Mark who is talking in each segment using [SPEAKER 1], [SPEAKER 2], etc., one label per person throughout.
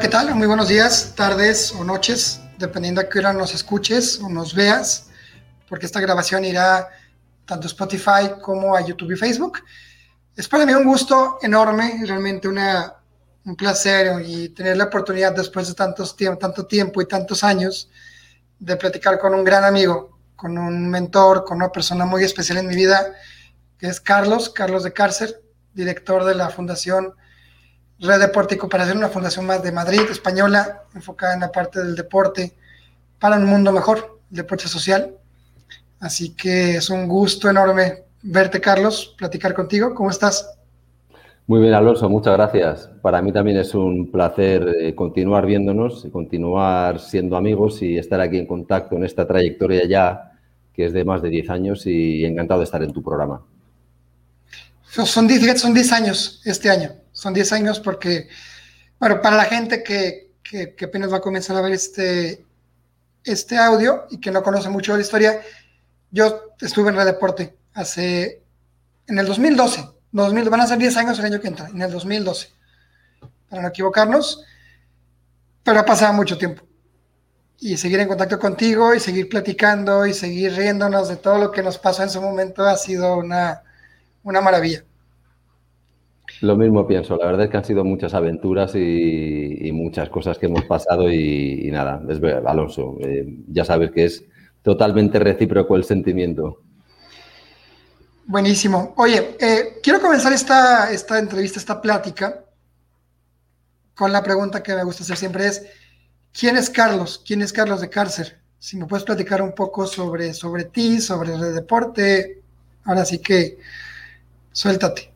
[SPEAKER 1] ¿qué tal? Muy buenos días, tardes o noches, dependiendo a qué hora nos escuches o nos veas, porque esta grabación irá tanto a Spotify como a YouTube y Facebook. Es para mí un gusto enorme, realmente una, un placer y tener la oportunidad después de tantos, tanto tiempo y tantos años de platicar con un gran amigo, con un mentor, con una persona muy especial en mi vida, que es Carlos, Carlos de Cárcer, director de la Fundación Red Deporte y Cooperación, una fundación más de Madrid, española, enfocada en la parte del deporte para un mundo mejor, deporte social. Así que es un gusto enorme verte, Carlos, platicar contigo. ¿Cómo estás?
[SPEAKER 2] Muy bien, Alonso, muchas gracias. Para mí también es un placer eh, continuar viéndonos, continuar siendo amigos y estar aquí en contacto en esta trayectoria ya que es de más de 10 años y encantado de estar en tu programa.
[SPEAKER 1] Son 10, son 10 años este año, son 10 años porque, bueno, para la gente que, que, que, apenas va a comenzar a ver este, este audio y que no conoce mucho de la historia, yo estuve en Red Deporte hace, en el 2012, 2000, van a ser 10 años el año que entra, en el 2012, para no equivocarnos, pero ha pasado mucho tiempo. Y seguir en contacto contigo y seguir platicando y seguir riéndonos de todo lo que nos pasó en su momento ha sido una, una maravilla.
[SPEAKER 2] Lo mismo pienso, la verdad es que han sido muchas aventuras y, muchas cosas que hemos pasado y, nada, Alonso, eh, ya sabes que es totalmente recíproco el sentimiento.
[SPEAKER 1] Buenísimo. Oye, eh, quiero comenzar esta, esta entrevista, esta plática, con la pregunta que me gusta hacer siempre es, ¿quién es Carlos? ¿Quién es Carlos de Cárcer? Si me puedes platicar un poco sobre, sobre ti, sobre el deporte, ahora sí que suéltate.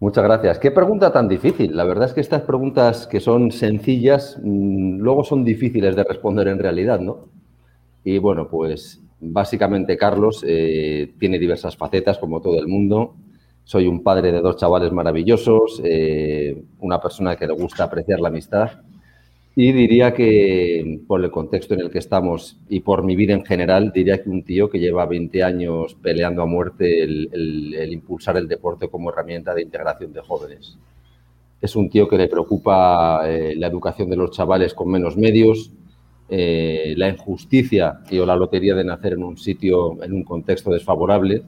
[SPEAKER 2] Muchas gracias. Qué pregunta tan difícil. La verdad es que estas preguntas que son sencillas, mm, luego son difíciles de responder en realidad, ¿no? Y bueno, pues Básicamente, Carlos eh, tiene diversas facetas, como todo el mundo. Soy un padre de dos chavales maravillosos, eh, una persona que le gusta apreciar la amistad. Y diría que, por el contexto en el que estamos y por mi vida en general, diría que un tío que lleva 20 años peleando a muerte el, impulsar el deporte como herramienta de integración de jóvenes. Es un tío que le preocupa eh, la educación de los chavales con menos medios, eh, la injusticia y o la lotería de nacer en un sitio, en un contexto desfavorable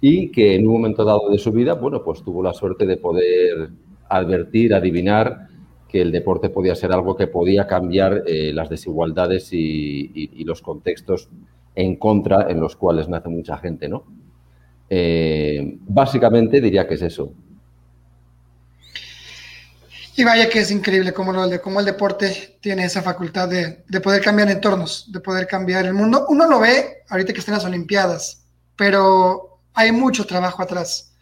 [SPEAKER 2] y que en un momento dado de su vida, bueno, pues tuvo la suerte de poder advertir, adivinar que el deporte podía ser algo que podía cambiar eh, las desigualdades y, los contextos en contra en los cuales nace mucha gente, ¿no? Eh, básicamente diría que es eso,
[SPEAKER 1] y vaya que es increíble cómo, lo, el deporte tiene esa facultad de, poder cambiar entornos, de poder cambiar el mundo. Uno lo ve ahorita que están las Olimpiadas, pero hay mucho trabajo atrás.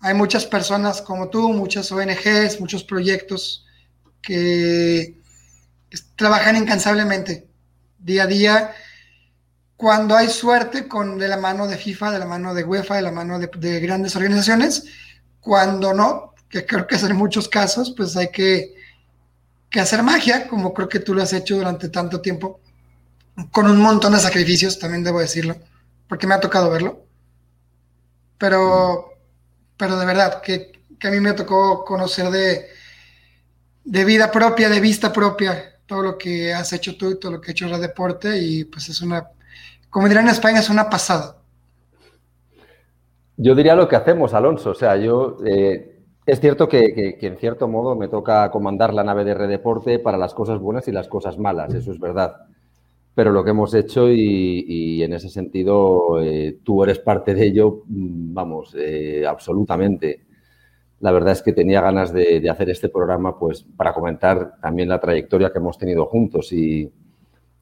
[SPEAKER 1] Hay muchas personas como tú, muchas ONGs, muchos proyectos que trabajan incansablemente día a día. Cuando hay suerte con de la mano de FIFA, de la mano de UEFA, de la mano de, de grandes organizaciones, cuando no, que creo que es en muchos casos, pues hay que, hacer magia, como creo que tú lo has hecho durante tanto tiempo, con un montón de sacrificios, también debo decirlo, porque me ha tocado verlo. Pero, pero de verdad, que, a mí me tocó conocer de, de vida propia, de vista propia, todo lo que has hecho tú y todo lo que ha hecho el deporte, y pues es una, como dirán en España, es una pasada.
[SPEAKER 2] Yo diría lo que hacemos, Alonso. O sea, yo eh, es cierto que, en cierto modo me toca comandar la nave de Redeporte para las cosas buenas y las cosas malas, eso es verdad. Pero lo que hemos hecho y, en ese sentido eh, tú eres parte de ello, mm, vamos, eh, absolutamente. La verdad es que tenía ganas de, hacer este programa pues para comentar también la trayectoria que hemos tenido juntos y,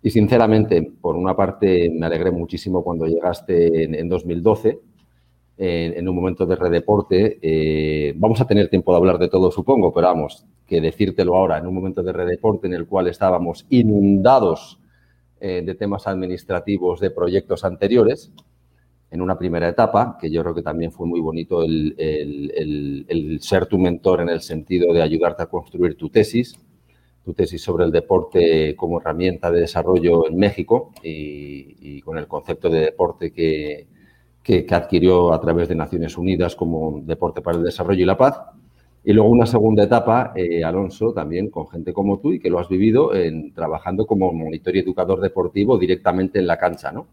[SPEAKER 2] sinceramente, por una parte me alegré muchísimo cuando llegaste en, en 2012 en, un momento de redeporte. Eh, vamos a tener tiempo de hablar de todo, supongo, pero vamos, que decírtelo ahora, en un momento de redeporte en el cual estábamos inundados eh, de temas administrativos de proyectos anteriores, en una primera etapa, que yo creo que también fue muy bonito el, ser tu mentor en el sentido de ayudarte a construir tu tesis, tu tesis sobre el deporte como herramienta de desarrollo en México y con el concepto de deporte que, adquirió a través de Naciones Unidas como Deporte para el Desarrollo y la Paz. Y luego una segunda etapa, eh, Alonso, también con gente como tú y que lo has vivido trabajando como monitor y educador deportivo directamente en la cancha, ¿no?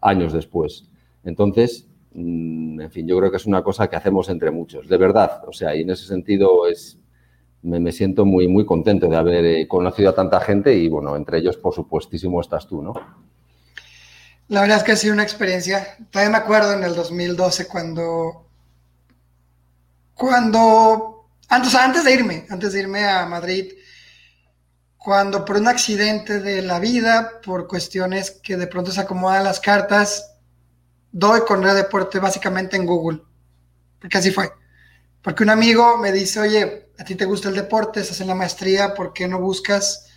[SPEAKER 2] Años después. Entonces, mm, en fin, yo creo que es una cosa que hacemos entre muchos, de verdad. O sea, y en ese sentido es, me, siento muy, muy contento de haber eh, conocido a tanta gente y, bueno, entre ellos, por supuestísimo, estás tú, ¿no?
[SPEAKER 1] La verdad es que ha sido una experiencia. Todavía me acuerdo en el 2012 cuando, cuando, antes, antes de irme, antes de irme a Madrid, cuando por un accidente de la vida, por cuestiones que de pronto se acomodan las cartas, doy con Red Deporte básicamente en Google, porque así fue. Porque un amigo me dice, oye, a ti te gusta el deporte, estás en la maestría, ¿por qué no buscas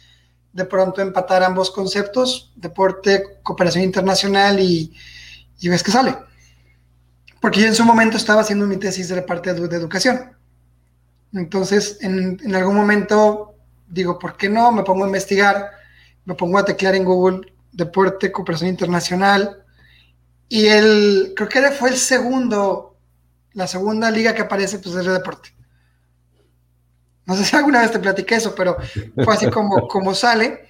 [SPEAKER 1] de pronto empatar ambos conceptos, deporte, cooperación internacional y, ves que sale. Porque yo en su momento estaba haciendo mi tesis de la parte de, educación. Entonces, en, en, algún momento digo, ¿por qué no? Me pongo a investigar, me pongo a teclear en Google deporte, cooperación internacional. Y el, creo que fue el segundo, la segunda liga que aparece, pues es de deporte. No sé si alguna vez te platiqué eso, pero fue así como, como sale.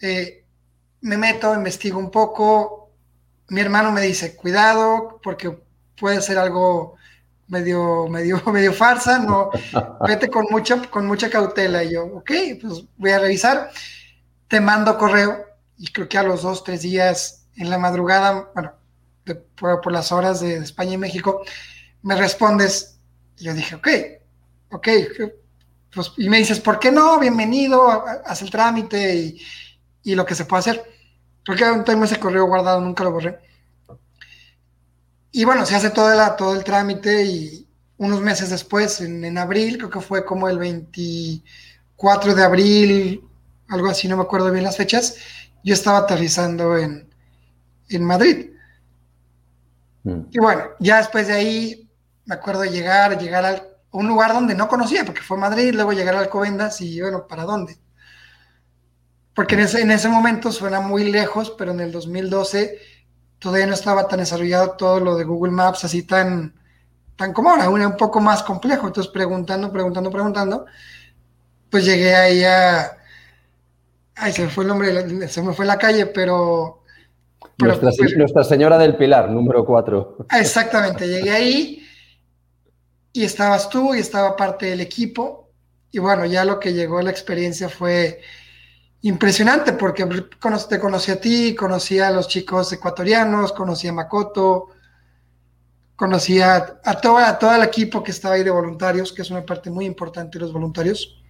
[SPEAKER 1] Eh, me meto, investigo un poco. Mi hermano me dice, cuidado, porque puede ser algo medio, medio, medio farsa, no, vete con mucha, con mucha cautela. Y yo, ok, pues voy a revisar. Te mando correo y creo que a los dos, tres días en la madrugada, bueno, por, por, las horas de, España y México, me respondes. Y yo dije, ok, ok, pues, y me dices, ¿por qué no? Bienvenido, haz el trámite y, lo que se puede hacer. Porque tengo ese correo guardado, nunca lo borré. Y bueno, se hace todo el, todo el trámite y unos meses después, en, abril, creo que fue como el 24 de abril, algo así, no me acuerdo bien las fechas, yo estaba aterrizando en, Madrid. Mm. Y bueno, ya después de ahí, me acuerdo llegar, llegar al, un lugar donde no conocía, porque fue Madrid, luego llegar a Alcobendas y bueno, ¿para dónde? Porque en ese, en ese momento suena muy lejos, pero en el 2012 todavía no estaba tan desarrollado todo lo de Google Maps, así tan, tan como ahora, un, un poco más complejo. Entonces, preguntando, preguntando, preguntando, pues llegué ahí a... Ay, se me fue el nombre, se me fue la calle, pero...
[SPEAKER 2] nuestra, pues nuestra Señora del Pilar, número 4.
[SPEAKER 1] Exactamente, llegué ahí y estabas tú y estaba parte del equipo. Y bueno, ya lo que llegó a la experiencia fue impresionante porque te conocí a ti, conocí a los chicos ecuatorianos, conocí a Makoto, conocí a, a, todo el equipo que estaba ahí de voluntarios, que es una parte muy importante de los voluntarios.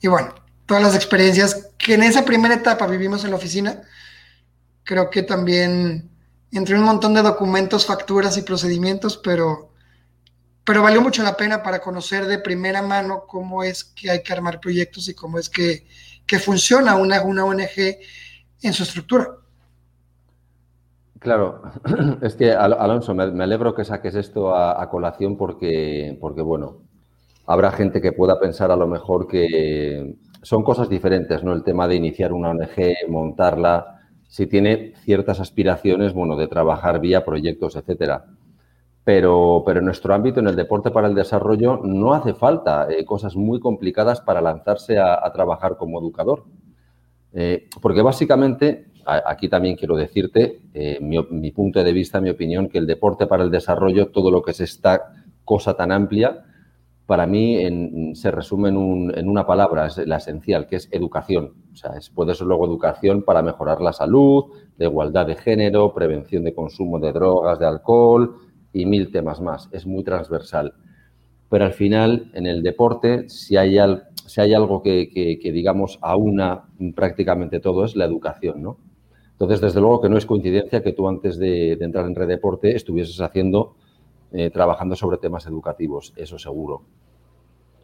[SPEAKER 1] Y bueno, todas las experiencias que en esa primera etapa vivimos en la oficina, creo que también entre un montón de documentos, facturas y procedimientos, pero pero valió mucho la pena para conocer de primera mano cómo es que hay que armar proyectos y cómo es que, funciona una, una ONG en su estructura.
[SPEAKER 2] Claro, es que Alonso, me, alegro que saques esto a, colación porque, porque, bueno, habrá gente que pueda pensar a lo mejor que son cosas diferentes, ¿no? El tema de iniciar una ONG, montarla, si tiene ciertas aspiraciones, bueno, de trabajar vía proyectos, etcétera pero, pero en nuestro ámbito, en el deporte para el desarrollo, no hace falta eh, cosas muy complicadas para lanzarse a, trabajar como educador. Eh, porque básicamente, aquí también quiero decirte eh, mi, punto de vista, mi opinión, que el deporte para el desarrollo, todo lo que es esta cosa tan amplia, para mí se resume en, una palabra, es la esencial, que es educación. O sea, puede ser luego educación para mejorar la salud, la igualdad de género, prevención de consumo de drogas, de alcohol, y mil temas más. Es muy transversal. Pero al final, en el deporte, si hay, algo que, que, digamos, aúna prácticamente todo, es la educación, ¿no? Entonces, desde luego que no es coincidencia que tú antes de, entrar en Red Deporte estuvieses haciendo, eh, trabajando sobre temas educativos, eso seguro.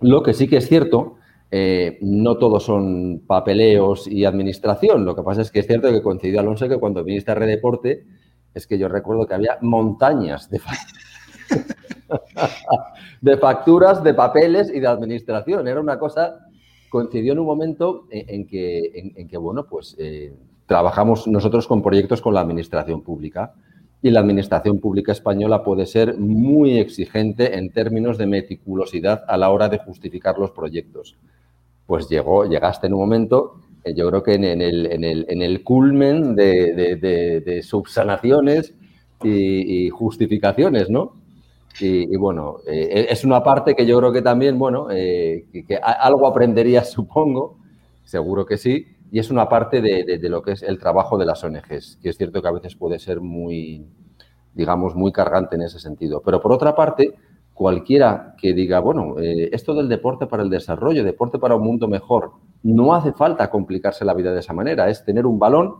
[SPEAKER 2] Lo que sí que es cierto, eh, no todos son papeleos y administración. Lo que pasa es que es cierto que coincidió Alonso que cuando viniste a Red Deporte es que yo recuerdo que había montañas de, de facturas, de papeles y de administración. Era una cosa, coincidió en un momento en, que, en, que, bueno, pues eh, trabajamos nosotros con proyectos con la administración pública y la administración pública española puede ser muy exigente en términos de meticulosidad a la hora de justificar los proyectos. Pues llegó, llegaste en un momento, eh, yo creo que en, el, en, el, en el, culmen de, subsanaciones y, justificaciones, ¿no? Y, bueno, eh, es una parte que yo creo que también, bueno, eh, que, algo aprendería, supongo, seguro que sí, y es una parte de, lo que es el trabajo de las ONGs, que es cierto que a veces puede ser muy, digamos, muy cargante en ese sentido. Pero por otra parte, cualquiera que diga, bueno, eh, esto del deporte para el desarrollo, deporte para un mundo mejor, no hace falta complicarse la vida de esa manera, es tener un balón,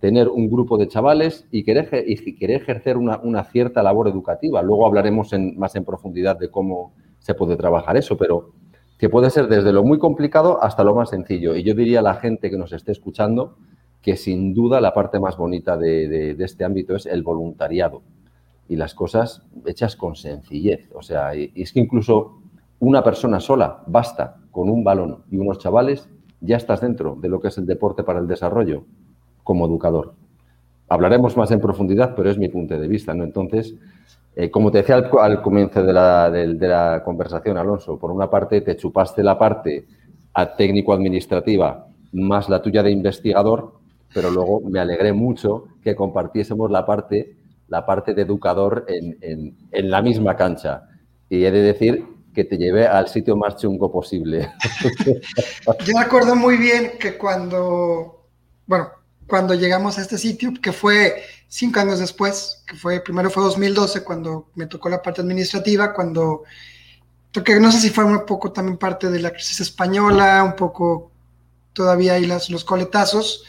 [SPEAKER 2] tener un grupo de chavales y querer, y querer ejercer una, cierta labor educativa. Luego hablaremos en, más en profundidad de cómo se puede trabajar eso, pero que puede ser desde lo muy complicado hasta lo más sencillo. Y yo diría a la gente que nos esté escuchando que sin duda la parte más bonita de, este ámbito es el voluntariado y las cosas hechas con sencillez. O sea, y, es que incluso una persona sola basta con un balón y unos chavales, ya estás dentro de lo que es el deporte para el desarrollo como educador. Hablaremos más en profundidad, pero es mi punto de vista, ¿no? Entonces, eh, como te decía al, comienzo de la, conversación, Alonso, por una parte te chupaste la parte técnico-administrativa más la tuya de investigador, pero luego me alegré mucho que compartiésemos la parte, la parte de educador en, la misma cancha. Y he de decir que te llevé al sitio más chungo posible.
[SPEAKER 1] Yo me acuerdo muy bien que cuando, bueno, cuando llegamos a este sitio, que fue cinco años después, que fue, primero fue 2012, cuando me tocó la parte administrativa, cuando, que no sé si fue un poco también parte de la crisis española, un poco todavía hay las, los coletazos,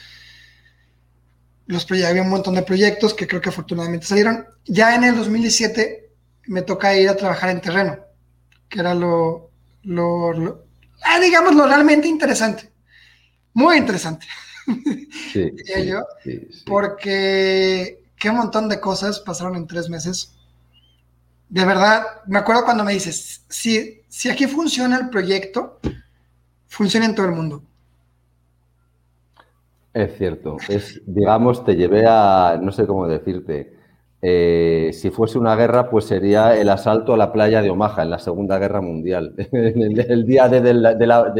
[SPEAKER 1] los, había un montón de proyectos que creo que afortunadamente salieron. Ya en el 2017 me toca ir a trabajar en terreno, que era lo, lo, ah, digamos, lo realmente interesante, muy interesante. Sí, yo, porque qué montón de cosas pasaron en tres meses. De verdad, me acuerdo cuando me dices, si, si aquí funciona el proyecto, funciona en todo el mundo.
[SPEAKER 2] Es cierto, es, digamos, te llevé a, no sé cómo decirte, eh, si fuese una guerra, pues sería el asalto a la playa de Omaha en la Segunda Guerra Mundial, el, día de, la,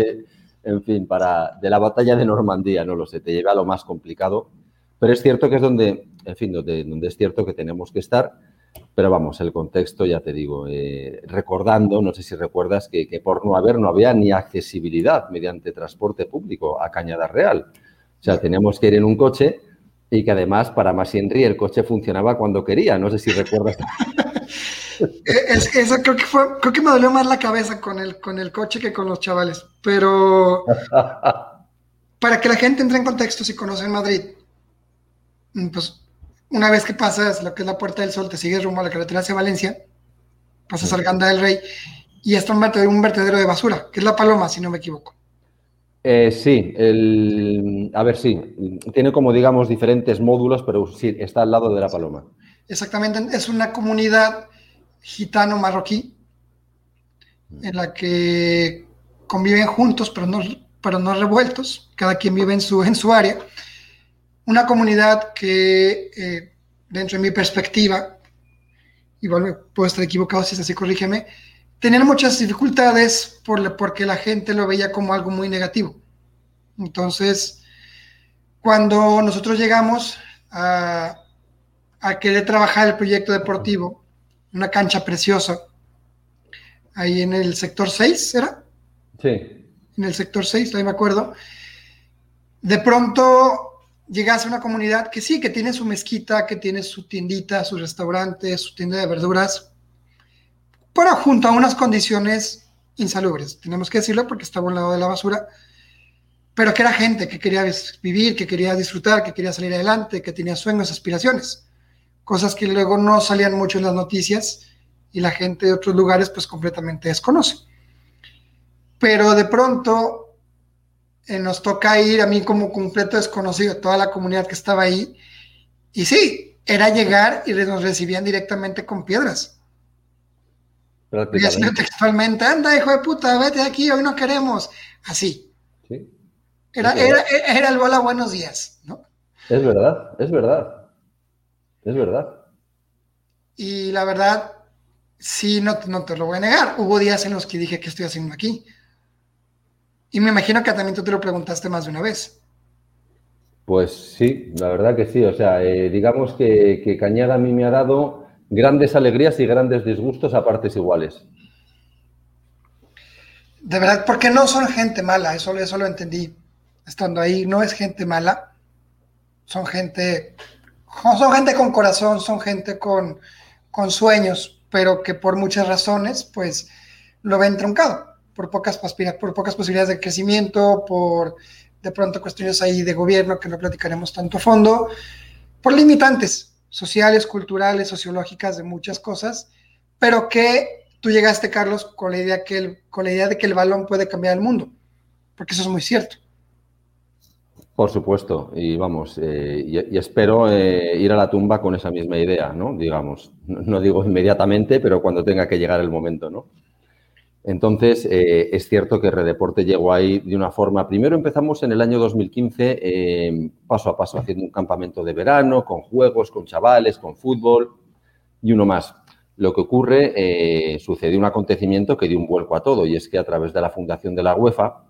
[SPEAKER 2] en fin, para, de la batalla de Normandía, no lo sé, te lleva a lo más complicado, pero es cierto que es donde, en fin, donde, es cierto que tenemos que estar, pero vamos, el contexto, ya te digo, eh, recordando, no sé si recuerdas que, por no haber, no había ni accesibilidad mediante transporte público a Cañada Real. O sea, teníamos que ir en un coche y que además, para más Henry, el coche funcionaba cuando quería. No sé si recuerdas.
[SPEAKER 1] Es, eso creo que fue, creo que me dolió más la cabeza con el, con el coche que con los chavales. Pero para que la gente entre en contexto, si conocen Madrid, mm, pues una vez que pasas lo que es la Puerta del Sol, te sigues rumbo a la carretera hacia Valencia, pasas al Ganda del Rey y está un vertedero, un vertedero de basura, que es la Paloma, si no me equivoco.
[SPEAKER 2] Eh, sí, el, a ver, sí, tiene como digamos diferentes módulos, pero sí, está al lado de la Paloma.
[SPEAKER 1] Exactamente, es una comunidad gitano-marroquí, en la que conviven juntos, pero no, pero no revueltos, cada quien vive en su, en su área. Una comunidad que, eh, dentro de mi perspectiva, igual puedo estar equivocado si es así, corrígeme, tenían muchas dificultades por, porque la gente lo veía como algo muy negativo. Entonces, cuando nosotros llegamos a, a querer trabajar el proyecto deportivo, una cancha preciosa, ahí en el sector 6, ¿era?
[SPEAKER 2] Sí.
[SPEAKER 1] En el sector 6, ahí me acuerdo. De pronto llegas a una comunidad que sí, que tiene su mezquita, que tiene su tiendita, su restaurante, su tienda de verduras, pero junto a unas condiciones insalubres, tenemos que decirlo porque estaba a un lado de la basura, pero que era gente que quería vivir, que quería disfrutar, que quería salir adelante, que tenía sueños, aspiraciones cosas que luego no salían mucho en las noticias y la gente de otros lugares pues completamente desconoce. Pero de pronto eh, nos toca ir a mí como completo desconocido, toda la comunidad que estaba ahí, y sí, era llegar y nos recibían directamente con piedras. Y textualmente, anda hijo de puta, vete de aquí, hoy no queremos. Así. Era, era, era, el bola buenos días, ¿no?
[SPEAKER 2] Es verdad, es verdad. Es verdad.
[SPEAKER 1] Y la verdad, sí, no, no te lo voy a negar. Hubo días en los que dije, ¿qué estoy haciendo aquí? Y me imagino que también tú te lo preguntaste más de una vez.
[SPEAKER 2] Pues sí, la verdad que sí. O sea, eh, digamos que, que Cañada a mí me ha dado grandes alegrías y grandes disgustos a partes iguales.
[SPEAKER 1] De verdad, porque no son gente mala, eso, eso lo entendí estando ahí. No es gente mala, son gente, son gente con corazón, son gente con, con sueños, pero que por muchas razones, pues, lo ven truncado, por pocas, por pocas posibilidades de crecimiento, por de pronto cuestiones ahí de gobierno que no platicaremos tanto a fondo, por limitantes sociales, culturales, sociológicas, de muchas cosas, pero que tú llegaste, Carlos, con la idea, que el, con la idea de que el balón puede cambiar el mundo, porque eso es muy cierto.
[SPEAKER 2] Por supuesto, y vamos, eh, y, espero eh, ir a la tumba con esa misma idea, ¿no? Digamos, no, digo inmediatamente, pero cuando tenga que llegar el momento, ¿no? Entonces, eh, es cierto que Redeporte llegó ahí de una forma. Primero empezamos en el año 2015, paso a paso, haciendo un campamento de verano, con juegos, con chavales, con fútbol y uno más. Lo que ocurre, sucedió un acontecimiento que dio un vuelco a todo, y es que a través de la fundación de la UEFA,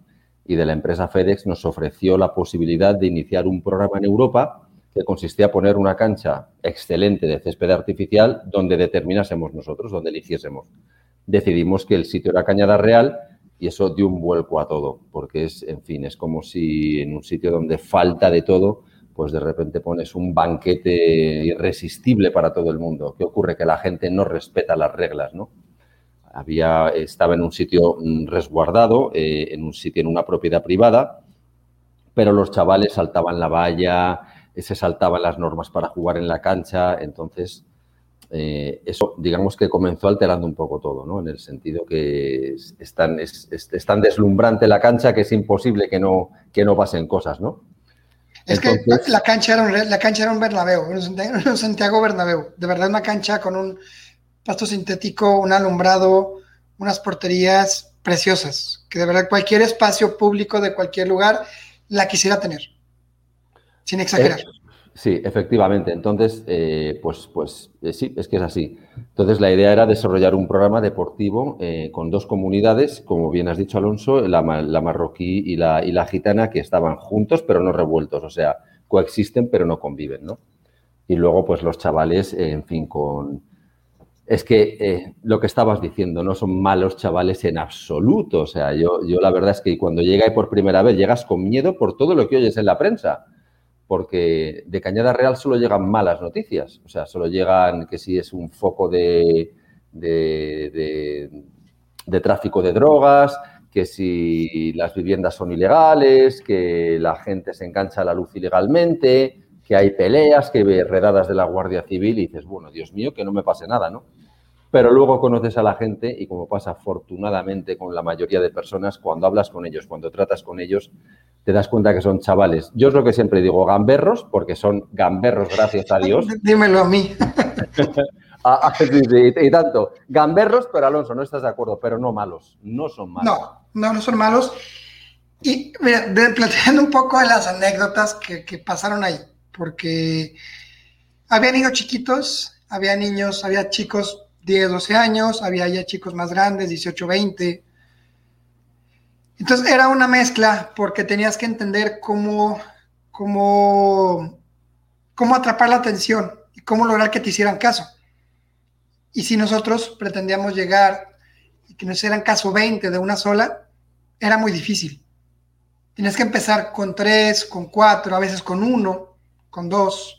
[SPEAKER 2] y de la empresa FedEx nos ofreció la posibilidad de iniciar un programa en Europa que consistía en poner una cancha excelente de césped artificial donde determinásemos nosotros, donde eligiésemos. Decidimos que el sitio era Cañada Real y eso dio un vuelco a todo, porque es, en fin, es como si en un sitio donde falta de todo, pues de repente pones un banquete irresistible para todo el mundo. ¿Qué ocurre? Que la gente no respeta las reglas, ¿no? había, estaba en un sitio mm, resguardado, eh, en un sitio, en una propiedad privada, pero los chavales saltaban la valla, eh, se saltaban las normas para jugar en la cancha, entonces eh, eso digamos que comenzó alterando un poco todo, ¿no? En el sentido que es, tan, es, deslumbrante la cancha que es imposible que no, que no pasen cosas, ¿no?
[SPEAKER 1] Es que la cancha, era un, la cancha era un Bernabéu, un Santiago Bernabéu, de verdad una cancha con un pasto sintético, un alumbrado, unas porterías preciosas, que de verdad cualquier espacio público de cualquier lugar la quisiera tener, sin exagerar.
[SPEAKER 2] Eh, sí, efectivamente. Entonces, eh, pues, pues eh, sí, es que es así. Entonces, la idea era desarrollar un programa deportivo con dos comunidades, como bien has dicho, Alonso, la, marroquí y la, y la gitana, que estaban juntos pero no revueltos, o sea, coexisten pero no conviven, ¿no? Y luego, pues los chavales, en fin, con, es que eh, lo que estabas diciendo, no son malos chavales en absoluto. O sea, yo, yo la verdad es que cuando llegas por primera vez llegas con miedo por todo lo que oyes en la prensa. Porque de Cañada Real solo llegan malas noticias. O sea, solo llegan que si es un foco de, de, tráfico de drogas, que si las viviendas son ilegales, que la gente se engancha a la luz ilegalmente, que hay peleas, que redadas de la Guardia Civil y dices, bueno, Dios mío, que no me pase nada, ¿no? Pero luego conoces a la gente y como pasa afortunadamente con la mayoría de personas, cuando hablas con ellos, cuando tratas con ellos, te das cuenta que son chavales. Yo es lo que siempre digo, gamberros, porque son gamberros, gracias a Dios.
[SPEAKER 1] Dímelo a mí.
[SPEAKER 2] Ah, y, tanto, gamberros, pero Alonso, no estás de acuerdo, pero no malos, no son malos.
[SPEAKER 1] No, no, no son malos. Y mira, planteando un poco de las anécdotas que, que pasaron ahí porque había niños chiquitos, había niños, había chicos 10, 12 años, había ya chicos más grandes, 18, 20. Entonces era una mezcla porque tenías que entender cómo, cómo, cómo atrapar la atención y cómo lograr que te hicieran caso. Y si nosotros pretendíamos llegar y que nos hicieran caso 20 de una sola, era muy difícil. Tienes que empezar con tres, con cuatro, a veces con uno, con dos.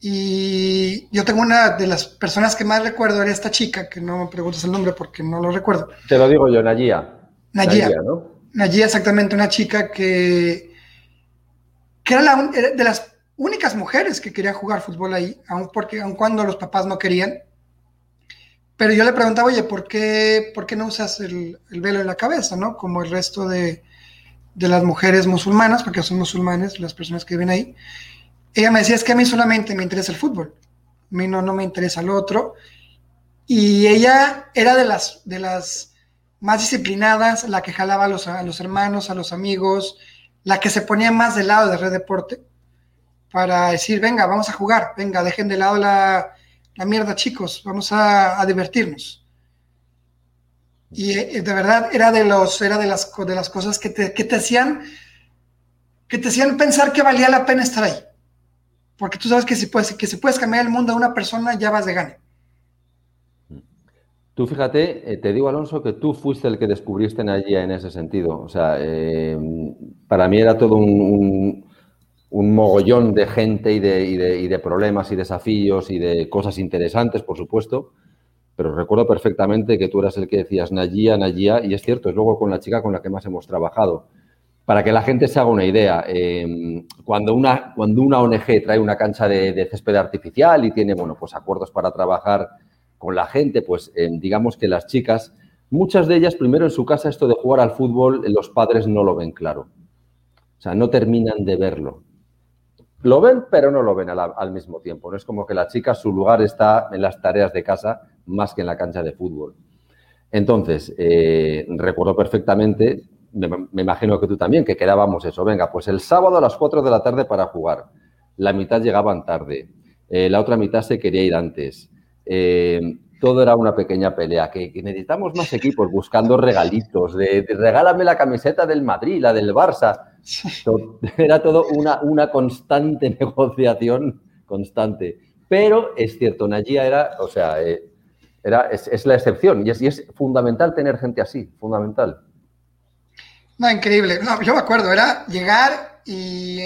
[SPEAKER 1] Y yo tengo una de las personas que más recuerdo, era esta chica, que no me preguntes el nombre porque no lo recuerdo.
[SPEAKER 2] Te lo digo yo, Nayia.
[SPEAKER 1] Nayia, ¿no? Nayia, exactamente, una chica que, que era, la, de las únicas mujeres que quería jugar fútbol ahí, aun, porque, aun cuando los papás no querían. Pero yo le preguntaba, oye, ¿por qué, por qué no usas el, el velo en la cabeza, no? Como el resto de, de las mujeres musulmanas, porque son musulmanes las personas que viven ahí, ella me decía, es que a mí solamente me interesa el fútbol, a mí no, no me interesa el otro. Y ella era de las, de las más disciplinadas, la que jalaba a los, a los hermanos, a los amigos, la que se ponía más del lado de Red Deporte para decir, venga, vamos a jugar, venga, dejen de lado la, la mierda chicos, vamos a, divertirnos. Y eh, de verdad era de los, era de las, de las cosas que te, que te hacían, que te hacían pensar que valía la pena estar ahí. Porque tú sabes que si puedes, que si puedes cambiar el mundo a una persona, ya vas de gane.
[SPEAKER 2] Tú fíjate, eh, te digo Alonso que tú fuiste el que descubriste allí en ese sentido. O sea, eh, para mí era todo un, mogollón de gente y de, problemas y desafíos y de cosas interesantes, por supuesto. Pero recuerdo perfectamente que tú eras el que decías Nayía, Nayía, y es cierto, es luego con la chica con la que más hemos trabajado. Para que la gente se haga una idea, eh, cuando, una, cuando una ONG trae una cancha de, césped artificial y tiene, bueno, pues acuerdos para trabajar con la gente, pues eh, digamos que las chicas, muchas de ellas, primero en su casa, esto de jugar al fútbol, eh, los padres no lo ven claro. O sea, no terminan de verlo. Lo ven, pero no lo ven al, mismo tiempo. No es como que la chica, su lugar está en las tareas de casa más que en la cancha de fútbol. Entonces, eh, recuerdo perfectamente, me, imagino que tú también, que quedábamos eso. Venga, pues el sábado a las 4 de la tarde para jugar. La mitad llegaban tarde. la otra mitad se quería ir antes. Eh, todo era una pequeña pelea, que, necesitamos más equipos buscando regalitos, de, regálame la camiseta del Madrid, la del Barça. era todo una, una constante negociación, constante. Pero es cierto, Nayia era, o sea, eh, era, es, la excepción y es, es, fundamental tener gente así, fundamental.
[SPEAKER 1] No, increíble. yo me acuerdo, era llegar y,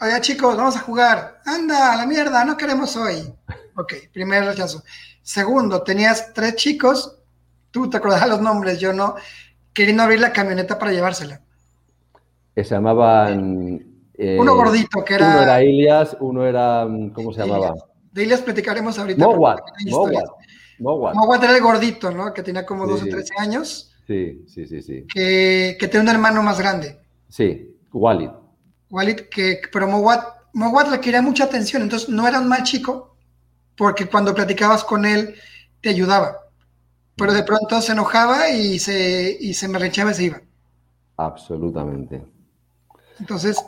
[SPEAKER 1] oye chicos, vamos a jugar. Anda, a la mierda, no queremos hoy. Ok, primer rechazo. Segundo, tenías tres chicos, tú te acordás los nombres, yo no, queriendo abrir la camioneta para llevársela.
[SPEAKER 2] Que se llamaban...
[SPEAKER 1] Eh, uno gordito, que era...
[SPEAKER 2] Uno era Ilias, uno era... ¿Cómo se llamaba?
[SPEAKER 1] De Ilias platicaremos ahorita.
[SPEAKER 2] Mowat.
[SPEAKER 1] Mowat. era el gordito, ¿no? Que tenía como 12 o 13 años.
[SPEAKER 2] Sí, sí, sí, sí.
[SPEAKER 1] Que, que tenía un hermano más grande.
[SPEAKER 2] Sí, Walid.
[SPEAKER 1] Walid, que, pero Mowat, Mowat le quería mucha atención, entonces no era un mal chico, porque cuando platicabas con él te ayudaba. Pero de pronto se enojaba y se, y se me rechaba y se iba.
[SPEAKER 2] Absolutamente.
[SPEAKER 1] Entonces,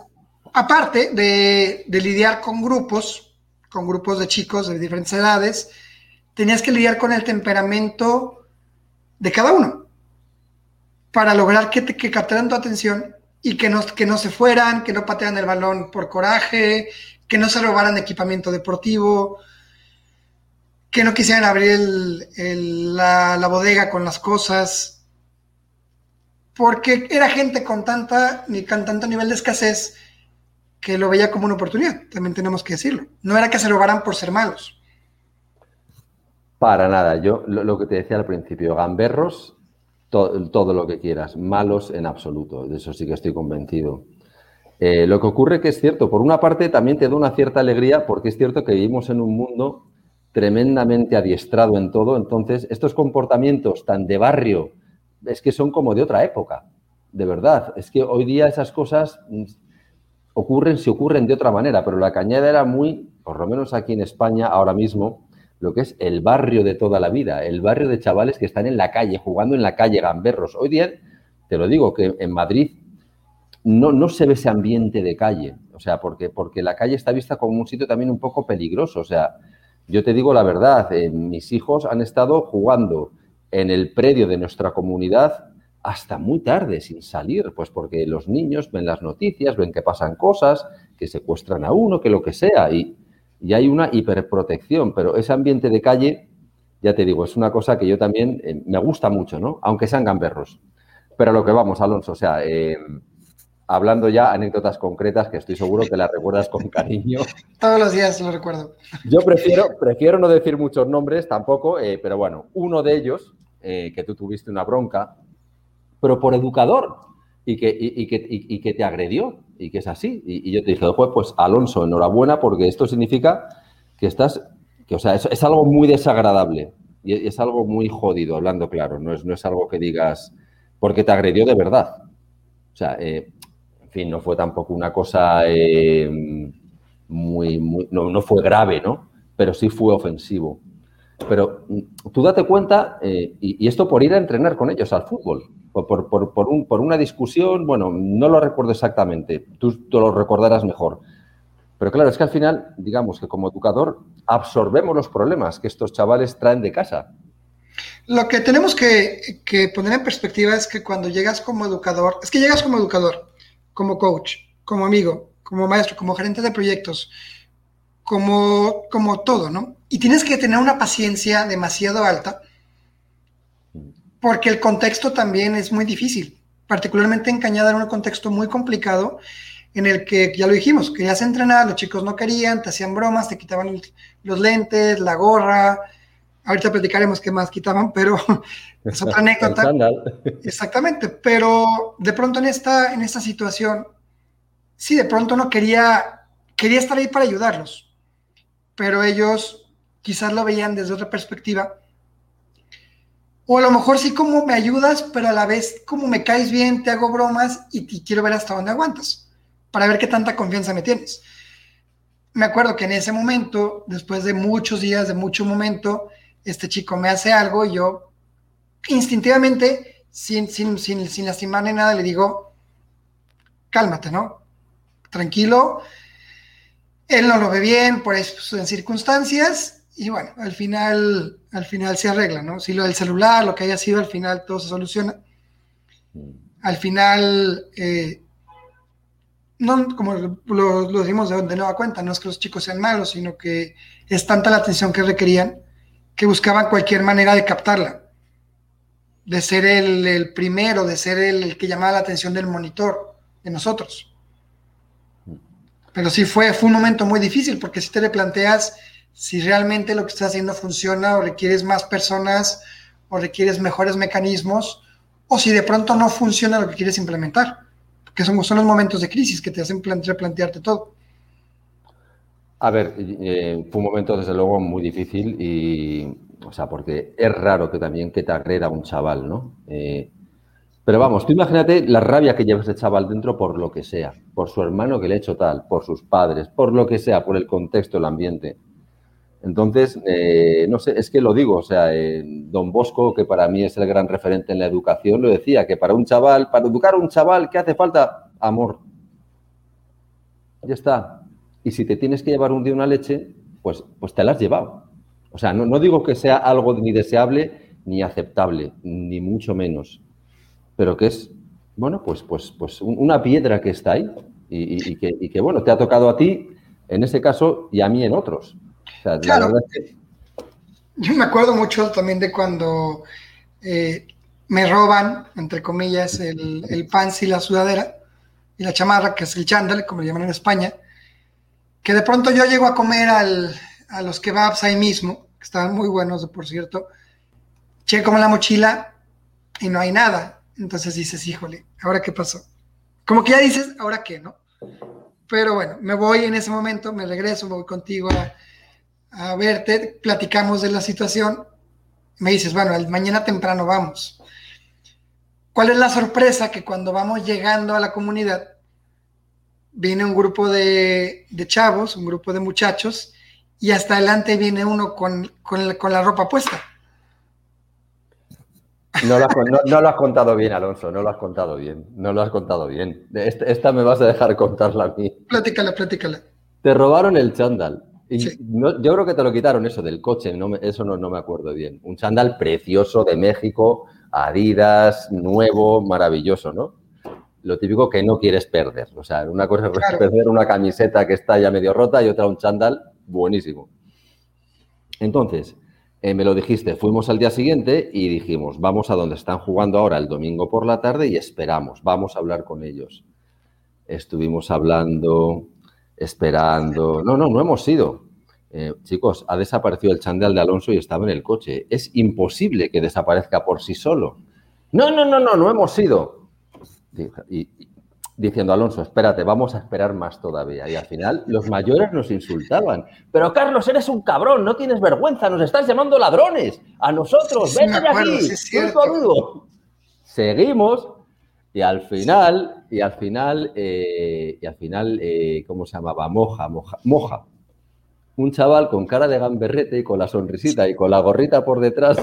[SPEAKER 1] aparte de, de, lidiar con grupos, con grupos de chicos de diferentes edades, tenías que lidiar con el temperamento de cada uno para lograr que, captaran tu atención y que no, que no se fueran, que no patearan el balón por coraje, que no se robaran equipamiento deportivo, que no quisieran abrir la, bodega con las cosas, porque era gente con, tanta, con tanto nivel de escasez que lo veía como una oportunidad, también tenemos que decirlo. No era que se robaran por ser malos.
[SPEAKER 2] Para nada, yo lo, que te decía al principio, gamberros, todo lo que quieras, malos en absoluto, de eso sí que estoy convencido. Eh, lo que ocurre que es cierto, por una parte también te da una cierta alegría porque es cierto que vivimos en un mundo tremendamente adiestrado en todo. Entonces, estos comportamientos tan de barrio es que son como de otra época, de verdad. Es que hoy día esas cosas mm, ocurren si ocurren de otra manera, pero la cañada era muy, por lo menos aquí en España ahora mismo, lo que es el barrio de toda la vida, el barrio de chavales que están en la calle, jugando en la calle, gamberros. Hoy día, te lo digo, que en Madrid no, no se ve ese ambiente de calle, o sea, porque, porque la calle está vista como un sitio también un poco peligroso, o sea, yo te digo la verdad, eh, mis hijos han estado jugando en el predio de nuestra comunidad hasta muy tarde, sin salir, pues porque los niños ven las noticias, ven que pasan cosas, que secuestran a uno, que lo que sea, y, hay una hiperprotección, pero ese ambiente de calle, ya te digo, es una cosa que yo también eh, me gusta mucho, ¿no? Aunque sean gamberros. Pero a lo que vamos, Alonso, o sea, eh, hablando ya anécdotas concretas que estoy seguro que las recuerdas con cariño.
[SPEAKER 1] Todos los días lo recuerdo.
[SPEAKER 2] Yo prefiero, prefiero no decir muchos nombres tampoco, eh, pero bueno, uno de ellos, que tú tuviste una bronca, pero por educador y que, y, que, que te agredió y que es así. Y, yo te dije, pues, pues Alonso, enhorabuena porque esto significa que estás, que o sea, es, es algo muy desagradable y es algo muy jodido, hablando claro, no es, no es algo que digas porque te agredió de verdad. O sea, eh, fin, no fue tampoco una cosa eh, muy, no, fue grave, ¿no? Pero sí fue ofensivo. Pero mm, tú date cuenta, eh, y, esto por ir a entrenar con ellos al fútbol, por, por, una discusión, bueno, no lo recuerdo exactamente, tú, tú lo recordarás mejor. Pero claro, es que al final, digamos que como educador, absorbemos los problemas que estos chavales traen de casa.
[SPEAKER 1] Lo que tenemos que, poner en perspectiva es que cuando llegas como educador, es que llegas como educador, como coach, como amigo, como maestro, como gerente de proyectos, como, como todo, ¿no? Y tienes que tener una paciencia demasiado alta porque el contexto también es muy difícil, particularmente en Cañada era un contexto muy complicado en el que, ya lo dijimos, querías entrenar, los chicos no querían, te hacían bromas, te quitaban los lentes, la gorra, ahorita platicaremos qué más quitaban, pero es otra anécdota. Exactamente, pero de pronto en esta, en esta situación, sí, de pronto no quería, quería estar ahí para ayudarlos, pero ellos quizás lo veían desde otra perspectiva o a lo mejor sí como me ayudas, pero a la vez como me caes bien, te hago bromas y, quiero ver hasta dónde aguantas, para ver qué tanta confianza me tienes. Me acuerdo que en ese momento, después de muchos días, de mucho momento, este chico me hace algo y yo instintivamente, sin, sin, sin, sin lastimar ni nada, le digo, cálmate, ¿no? Tranquilo. Él no lo ve bien por en circunstancias y bueno, al final, al final se arregla, ¿no? Si lo del celular, lo que haya sido, al final todo se soluciona. Al final, eh, no, como lo, lo decimos de, de, nueva cuenta, no es que los chicos sean malos, sino que es tanta la atención que requerían que buscaban cualquier manera de captarla, de ser el, primero, de ser el, el, que llamaba la atención del monitor, de nosotros. Pero sí fue, fue un momento muy difícil, porque si te le planteas si realmente lo que estás haciendo funciona o requieres más personas o requieres mejores mecanismos o si de pronto no funciona lo que quieres implementar, que son, son los momentos de crisis que te hacen replantearte todo.
[SPEAKER 2] A ver, eh, fue un momento desde luego muy difícil y, o sea, porque es raro que también que te agreda un chaval, ¿no? Eh, pero vamos, tú imagínate la rabia que lleva ese chaval dentro por lo que sea, por su hermano que le ha hecho tal, por sus padres, por lo que sea, por el contexto, el ambiente. Entonces, eh, no sé, es que lo digo, o sea, Don Bosco, que para mí es el gran referente en la educación, lo decía, que para un chaval, para educar a un chaval, ¿qué hace falta? Amor. Ya está. Y si te tienes que llevar un día una leche, pues, pues te la has llevado. O sea, no, digo que sea algo ni deseable ni aceptable, ni mucho menos, pero que es, bueno, pues, pues, pues una piedra que está ahí y, que, y que, bueno, te ha tocado a ti en ese caso y a mí en otros
[SPEAKER 1] claro. Yo me acuerdo mucho también de cuando eh, me roban, entre comillas, el, el pants y la sudadera y la chamarra, que es el chándal, como le llaman en España, que de pronto yo llego a comer a los kebabs ahí mismo, que estaban muy buenos, por cierto, checo en la mochila y no hay nada. Entonces dices, híjole, ¿ahora qué pasó? Como que ya dices, ¿ahora qué, no? Pero bueno, me voy en ese momento, me regreso, voy contigo a, a verte, platicamos de la situación, me dices, bueno, mañana temprano vamos. ¿Cuál es la sorpresa? Que cuando vamos llegando a la comunidad, viene un grupo de, chavos, un grupo de muchachos, y hasta adelante viene uno con, la ropa puesta.
[SPEAKER 2] No lo, has, contado bien, Alonso, no lo has contado bien, no lo has contado bien. Esta, esta me vas a dejar contarla a mí.
[SPEAKER 1] Platícala, platícala.
[SPEAKER 2] Te robaron el chándal yo creo que te lo quitaron eso del coche, eso no, no, me acuerdo bien. Un chándal precioso de México, Adidas, nuevo, maravilloso, ¿no? Lo típico que no quieres perder. O sea, una cosa es perder una camiseta que está ya medio rota y otra un chándal buenísimo. Entonces, eh, me lo dijiste, fuimos al día siguiente y dijimos, vamos a donde están jugando ahora el domingo por la tarde y esperamos, vamos a hablar con ellos. Estuvimos hablando, esperando. No, no, no hemos ido. Eh, chicos, ha desaparecido el chandal de Alonso y estaba en el coche. Es imposible que desaparezca por sí solo. No, no, no, no, no hemos ido. Y, diciendo, Alonso, espérate, vamos a esperar más todavía. Y al final los mayores nos insultaban. Pero Carlos, eres un cabrón, no tienes vergüenza, nos estás llamando ladrones. A nosotros, ven de aquí, Seguimos y al final, y al final, eh, y al final, eh, ¿cómo se llamaba? Moja, moja, moja. Un chaval con cara de gamberrete y con la sonrisita y con la gorrita por detrás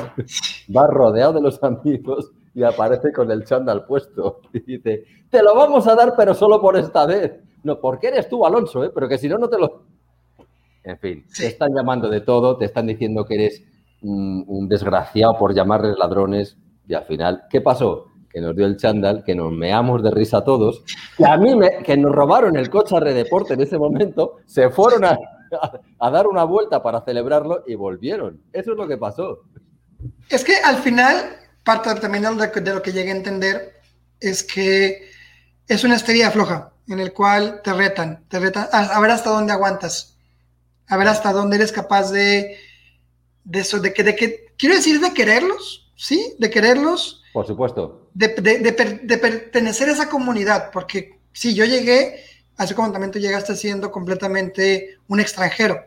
[SPEAKER 2] va rodeado de los amigos y aparece con el chándal puesto. Y dice, te lo vamos a dar, pero solo por esta vez. No, porque eres tú, Alonso, ¿eh? pero que si no, no te lo... En fin, te están llamando de todo, te están diciendo que eres un desgraciado por llamarles ladrones y al final, ¿qué pasó? Que nos dio el chándal, que nos meamos de risa todos, que a mí me, que nos robaron el coche a Redeporte en ese momento, se fueron a, a, dar una vuelta para celebrarlo y volvieron. Eso es lo que pasó.
[SPEAKER 1] Es que al final, parte también de lo que llegué a entender es que es una estrella floja en el cual te retan, te retan a, ver hasta dónde aguantas, a ver hasta dónde eres capaz de, de eso, de que, de que, quiero decir, de quererlos, ¿sí? De quererlos.
[SPEAKER 2] Por supuesto.
[SPEAKER 1] De, de pertenecer a esa comunidad, porque si yo llegué así como también tú llegaste siendo completamente un extranjero.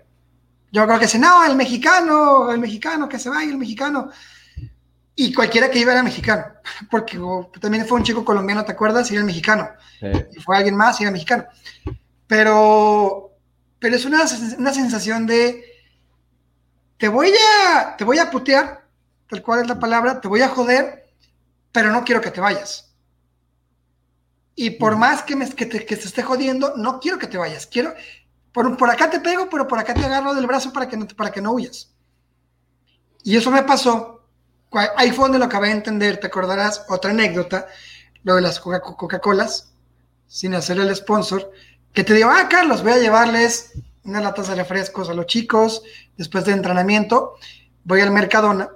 [SPEAKER 1] Yo creo que dice, no, el mexicano, el mexicano, que se vaya el mexicano. Y cualquiera que iba era mexicano, porque también fue un chico colombiano, ¿te acuerdas? Y era mexicano. Y fue alguien más y era mexicano. Pero, pero es una, una sensación de, te voy a, te voy a putear, tal cual es la palabra, te voy a joder, pero no quiero que te vayas. Y por más que, me, que, te, que esté jodiendo, no quiero que te vayas. Quiero, por, por acá te pego, pero por acá te agarro del brazo para que no, para que no huyas. Y eso me pasó. Ahí fue donde lo acabé de entender. Te acordarás otra anécdota, lo de las Coca-Colas, sin hacer el sponsor, que te digo, ah, Carlos, voy a llevarles unas latas de refrescos a los chicos después de entrenamiento. Voy al Mercadona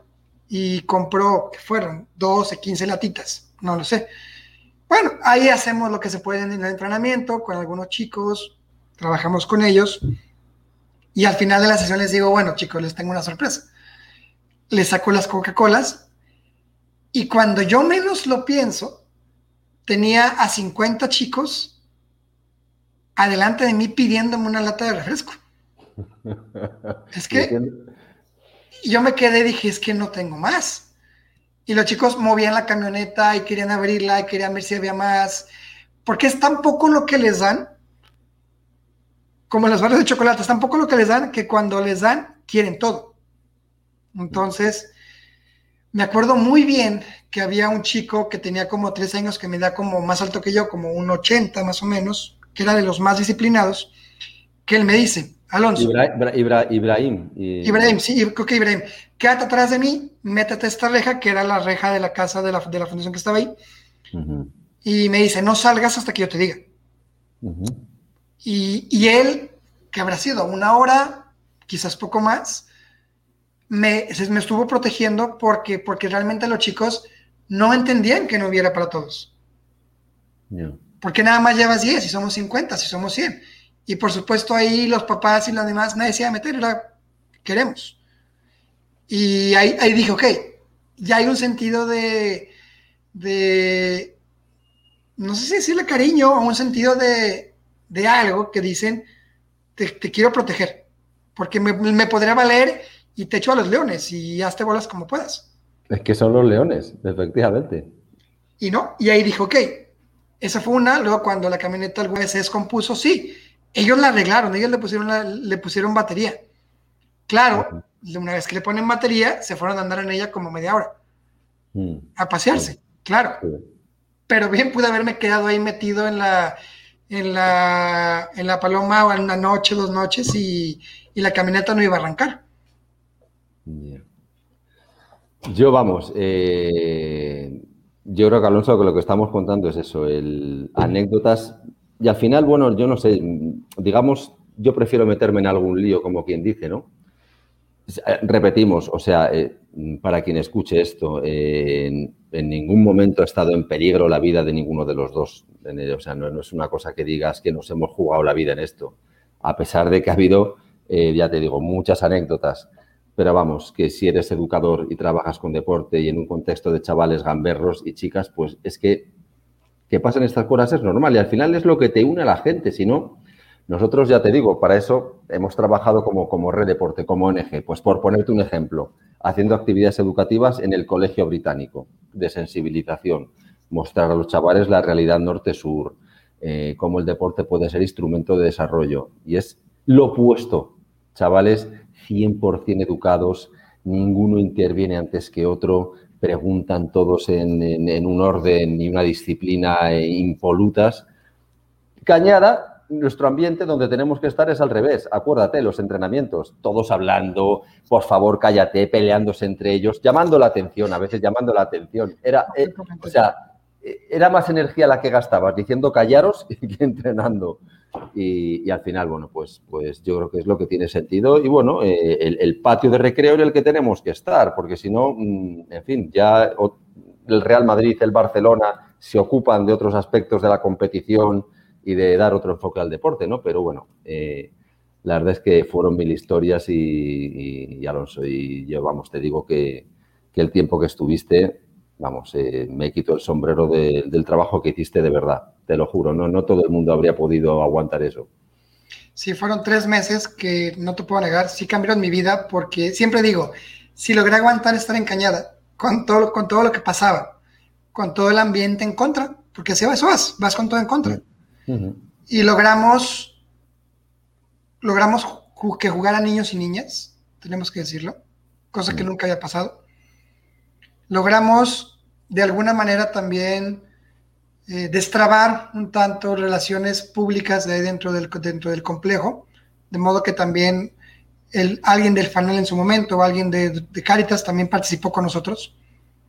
[SPEAKER 1] y compro, que fueron 12, 15 latitas, no lo sé bueno, ahí hacemos lo que se puede en el entrenamiento con algunos chicos, trabajamos con ellos y al final de la sesión les digo, bueno chicos, les tengo una sorpresa. Les saco las Coca-Colas y cuando yo menos lo pienso, tenía a 50 chicos adelante de mí pidiéndome una lata de refresco. Es que yo me quedé y dije, es que no tengo más. Y los chicos movían la camioneta y querían abrirla y querían ver si había más. Porque es tan poco lo que les dan, como las barras de chocolate, es tan poco lo que les dan que cuando les dan, quieren todo. Entonces, me acuerdo muy bien que había un chico que tenía como tres años, que me da como más alto que yo, como un 80 más o menos, que era de los más disciplinados, que él me dice, Alonso.
[SPEAKER 2] Ibrahim.
[SPEAKER 1] Ibrahim, sí, creo que Ibrahim quédate atrás de mí, métete esta reja, que era la reja de la casa de la, de la fundación que estaba ahí, y me dice, no salgas hasta que yo te diga. y, y, él, que habrá sido una hora, quizás poco más, me, me estuvo protegiendo porque, porque realmente los chicos no entendían que no hubiera para todos. Porque nada más llevas 10, si somos 50, si somos 100. Y por supuesto ahí los papás y los demás nadie se iba a meter, era, queremos. Y ahí, ahí dije, ok, ya hay un sentido de, de, no sé si decirle cariño o un sentido de, de algo que dicen, te, quiero proteger, porque me, me, podría valer y te echo a los leones y hazte bolas como puedas.
[SPEAKER 2] Es que son los leones, efectivamente.
[SPEAKER 1] Y no, y ahí dijo, ok, esa fue una, luego cuando la camioneta alguna vez se descompuso, sí, ellos la arreglaron, ellos le pusieron, le pusieron batería. Claro, una vez que le ponen batería, se fueron a andar en ella como media hora. Mm. A pasearse, claro. Pero bien pude haberme quedado ahí metido en la, en la, en la paloma o en una noche, dos noches y, la camioneta no iba a arrancar.
[SPEAKER 2] Yo, vamos, eh, yo creo que Alonso, que lo que estamos contando es eso, el, anécdotas. Y al final, bueno, yo no sé, digamos, yo prefiero meterme en algún lío, como quien dice, ¿no? Eh, repetimos, o sea, eh, para quien escuche esto, en, ningún momento ha estado en peligro la vida de ninguno de los dos. O sea, no, es una cosa que digas que nos hemos jugado la vida en esto. A pesar de que ha habido, eh, ya te digo, muchas anécdotas. Pero vamos, que si eres educador y trabajas con deporte y en un contexto de chavales gamberros y chicas, pues es que que pasen estas cosas es normal y al final es lo que te une a la gente. Si no, nosotros, ya te digo, para eso hemos trabajado como, como Red Deporte, como ONG. Pues por ponerte un ejemplo, haciendo actividades educativas en el Colegio Británico, de sensibilización, mostrar a los chavales la realidad norte-sur, eh, cómo el deporte puede ser instrumento de desarrollo. Y es lo opuesto, chavales 100% educados, ninguno interviene antes que otro, preguntan todos en, un orden y una disciplina impolutas. Cañada, nuestro ambiente donde tenemos que estar es al revés. Acuérdate, los entrenamientos, todos hablando, por favor, cállate, peleándose entre ellos, llamando la atención, a veces llamando la atención. Era, eh, o sea, eh, era más energía la que gastabas diciendo callaros que entrenando. Y, al final, bueno, pues, pues yo creo que es lo que tiene sentido. Y bueno, eh, el, patio de recreo en el que tenemos que estar, porque si no, mm, en fin, ya el Real Madrid, el Barcelona se ocupan de otros aspectos de la competición y de dar otro enfoque al deporte, ¿no? Pero bueno, eh, la verdad es que fueron mil historias y, Alonso, y yo, vamos, te digo que, que el tiempo que estuviste vamos, eh, me quito el sombrero del trabajo que hiciste de verdad, te lo juro, no, no todo el mundo habría podido aguantar eso.
[SPEAKER 1] Sí, fueron tres meses que no te puedo negar, sí cambiaron mi vida porque siempre digo, si logré aguantar estar encañada con todo, con todo lo que pasaba, con todo el ambiente en contra, porque si vas, vas, vas con todo en contra. Y logramos, logramos que jugaran niños y niñas, tenemos que decirlo, cosa que nunca había pasado logramos de alguna manera también eh, destrabar un tanto relaciones públicas de dentro del, dentro del complejo, de modo que también el, alguien del FANEL en su momento o alguien de, Caritas también participó con nosotros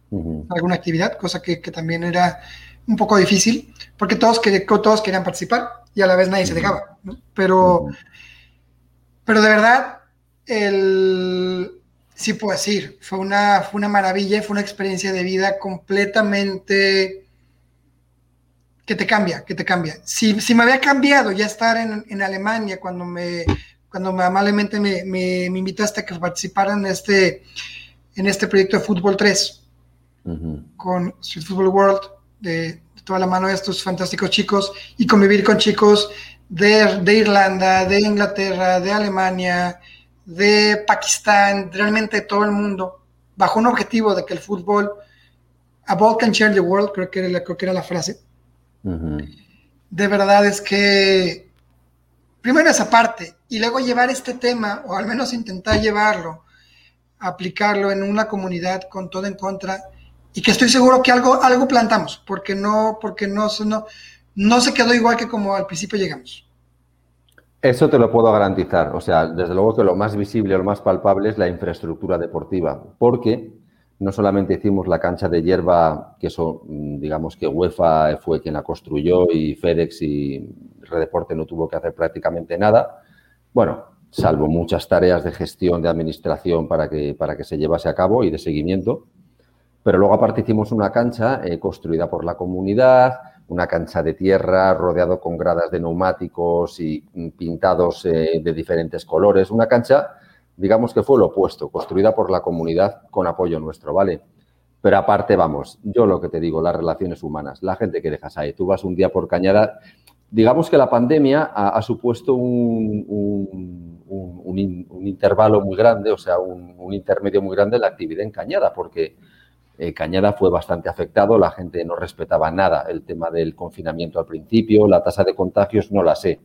[SPEAKER 1] en alguna actividad, cosa que, también era un poco difícil, porque todos, todos querían participar y a la vez nadie se dejaba. Pero, pero de verdad, el, sí puedo decir, fue una, fue una maravilla, fue una experiencia de vida completamente que te cambia, que te cambia. Si, si me había cambiado ya estar en, en Alemania cuando me, cuando amablemente me, me, invitaste a que participara en este, en este proyecto de Fútbol 3 con Street Football World, de, toda la mano de estos fantásticos chicos y convivir con chicos de, de Irlanda, de Inglaterra, de Alemania, de Pakistán, realmente todo el mundo, bajo un objetivo de que el fútbol, a ball can change the world, creo que era, creo que era la frase. De verdad es que, primero esa parte, y luego llevar este tema, o al menos intentar llevarlo, aplicarlo en una comunidad con todo en contra, y que estoy seguro que algo, algo plantamos, porque no, porque no, no, no se quedó igual que como al principio llegamos.
[SPEAKER 2] Eso te lo puedo garantizar. O sea, desde luego que lo más visible o lo más palpable es la infraestructura deportiva, porque no solamente hicimos la cancha de hierba, que eso, mm, digamos que UEFA fue quien la construyó y FedEx y Redeporte no tuvo que hacer prácticamente nada. Bueno, salvo muchas tareas de gestión, de administración para que, para que se llevase a cabo y de seguimiento. Pero luego aparte hicimos una cancha eh, construida por la comunidad, una cancha de tierra rodeado con gradas de neumáticos y pintados eh, de diferentes colores. Una cancha, digamos que fue lo opuesto, construida por la comunidad con apoyo nuestro, ¿vale? Pero aparte, vamos, yo lo que te digo, las relaciones humanas, la gente que dejas ahí. Tú vas un día por Cañada. Digamos que la pandemia ha, supuesto un, un, intervalo muy grande, o sea, un, intermedio muy grande en la actividad en Cañada, porque eh, Cañada fue bastante afectado, la gente no respetaba nada el tema del confinamiento al principio, la tasa de contagios no la sé,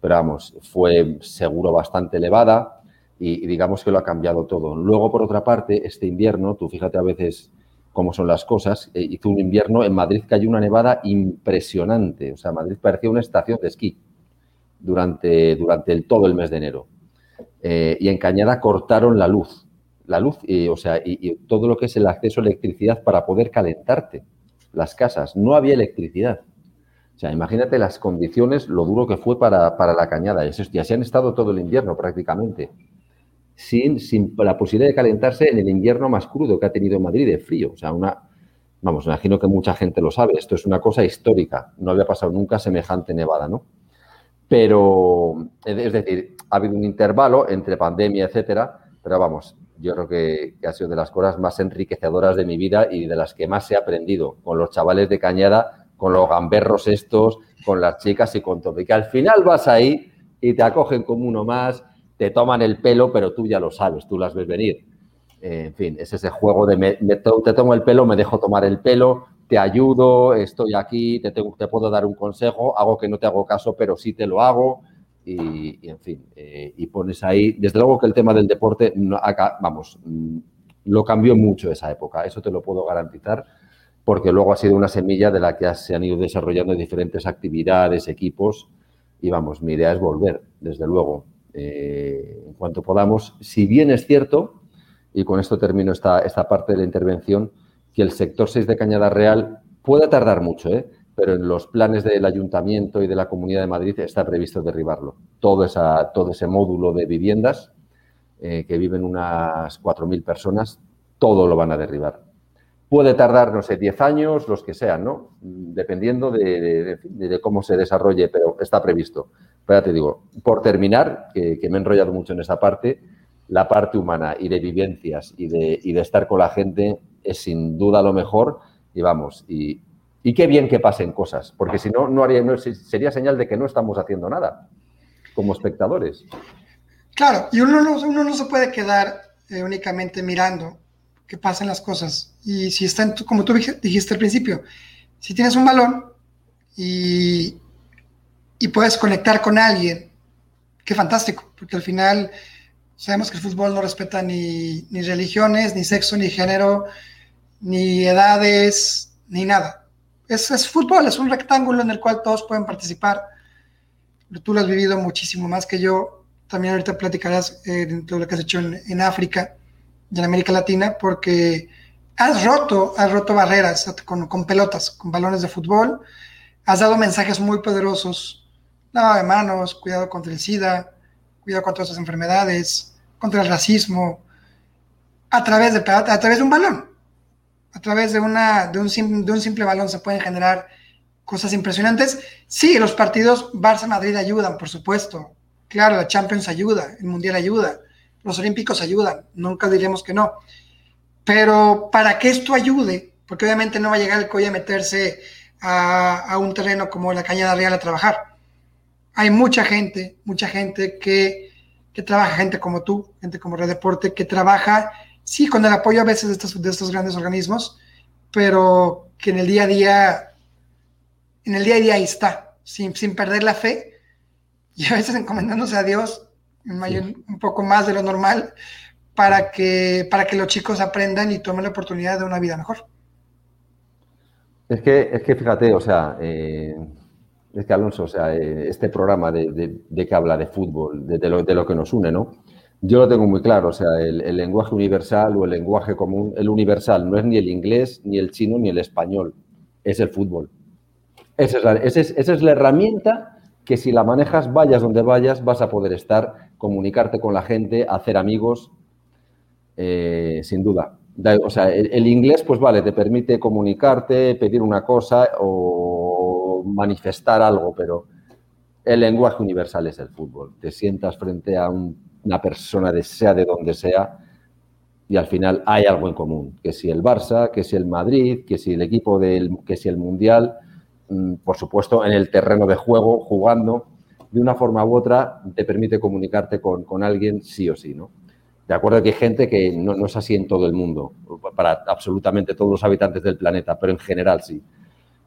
[SPEAKER 2] pero vamos, fue seguro bastante elevada y, digamos que lo ha cambiado todo. Luego, por otra parte, este invierno, tú fíjate a veces cómo son las cosas, eh, hizo un invierno, en Madrid cayó una nevada impresionante, o sea, Madrid parecía una estación de esquí durante, durante todo el mes de enero. Eh, y en Cañada cortaron la luz la luz, y, o sea, y, todo lo que es el acceso a electricidad para poder calentarte las casas. No había electricidad. O sea, imagínate las condiciones, lo duro que fue para, la cañada. Y así han estado todo el invierno prácticamente. Sin, sin la posibilidad de calentarse en el invierno más crudo que ha tenido Madrid de frío. O sea, una, vamos, imagino que mucha gente lo sabe. Esto es una cosa histórica. No había pasado nunca semejante nevada, ¿no? Pero, es decir, ha habido un intervalo entre pandemia, etcétera, pero vamos, yo creo que, ha sido de las cosas más enriquecedoras de mi vida y de las que más he aprendido con los chavales de Cañada, con los gamberros estos, con las chicas y con todo. Y que al final vas ahí y te acogen como uno más, te toman el pelo, pero tú ya lo sabes, tú las ves venir. Eh, en fin, es ese juego de me, te tomo el pelo, me dejo tomar el pelo, te ayudo, estoy aquí, te, te puedo dar un consejo, hago que no te hago caso, pero sí te lo hago y, en fin, eh, y pones ahí, desde luego que el tema del deporte, acá, vamos, mm, lo cambió mucho esa época, eso te lo puedo garantizar, porque luego ha sido una semilla de la que se han ido desarrollando diferentes actividades, equipos, Y vamos, mi idea es volver, desde luego, eh, en cuanto podamos. Si bien es cierto, y con esto termino esta, esta parte de la intervención, que el sector 6 de Cañada Real puede tardar mucho, ¿eh? Pero en los planes del Ayuntamiento y de la Comunidad de Madrid está previsto derribarlo. Todo, esa, todo ese módulo de viviendas eh, que viven unas 4.000 personas, todo lo van a derribar. Puede tardar, no sé, 10 años, los que sean, ¿no? Dependiendo de, cómo se desarrolle, pero está previsto. Pero ya te digo, por terminar, que, me he enrollado mucho en esa parte, la parte humana y de vivencias y de, y de estar con la gente es sin duda lo mejor. Y vamos, y, y qué bien que pasen cosas, porque si no, no, haría, sería señal de que no estamos haciendo nada como espectadores.
[SPEAKER 1] Claro, y uno no, uno no se puede quedar eh, únicamente mirando que pasen las cosas. Y si está, como tú dijiste al principio, si tienes un balón y, y puedes conectar con alguien, qué fantástico, porque al final sabemos que el fútbol no respeta ni, ni religiones, ni sexo, ni género, ni edades, ni nada. Es, fútbol, es un rectángulo en el cual todos pueden participar. Tú lo has vivido muchísimo más que yo. También ahorita platicarás eh, de todo lo que has hecho en, África y en América Latina, porque has roto, has roto barreras con, pelotas, con balones de fútbol, has dado mensajes muy poderosos, lavado de manos, cuidado contra el SIDA, cuidado contra otras enfermedades, contra el racismo, a través de, a través de un balón, a través de, una, de, un, de un simple balón se pueden generar cosas impresionantes. Sí, los partidos Barça-Madrid ayudan, por supuesto, Claro, la Champions ayuda, el Mundial ayuda, los Olímpicos ayudan, nunca diremos que no. Pero para que esto ayude, porque obviamente no va a llegar el COI a meterse a, un terreno como la Cañada Real a trabajar. Hay mucha gente, mucha gente que, trabaja, gente como tú, gente como Red Deporte, que trabaja, sí, con el apoyo a veces de estos, de estos grandes organismos, pero que en el día a día, en el día a día ahí está, sin, sin perder la fe y a veces encomendándose a Dios un poco más de lo normal para que, para que los chicos aprendan y tomen la oportunidad de una vida mejor.
[SPEAKER 2] Es que, es que fíjate, o sea, eh, es que Alonso, o sea, eh, este programa de, que habla de fútbol, de, lo, de lo que nos une, ¿no? Yo lo tengo muy claro, o sea, el, lenguaje universal o el lenguaje común, el universal no es ni el inglés, ni el chino, ni el español, es el fútbol. Esa es la, herramienta que si la manejas, vayas donde vayas, vas a poder estar, comunicarte con la gente, hacer amigos, eh, sin duda. O sea, el, inglés, pues vale, te permite comunicarte, pedir una cosa o manifestar algo, pero el lenguaje universal es el fútbol. Te sientas frente a una persona, de sea de donde sea, y al final hay algo en común, que si el Barça, que si el Madrid, que si el equipo del, que si el Mundial, Mm, por supuesto, en el terreno de juego, jugando, de una forma u otra, te permite comunicarte con, alguien sí o sí, ¿no? De acuerdo que hay gente que no, es así en todo el mundo, para absolutamente todos los habitantes del planeta, pero en general sí.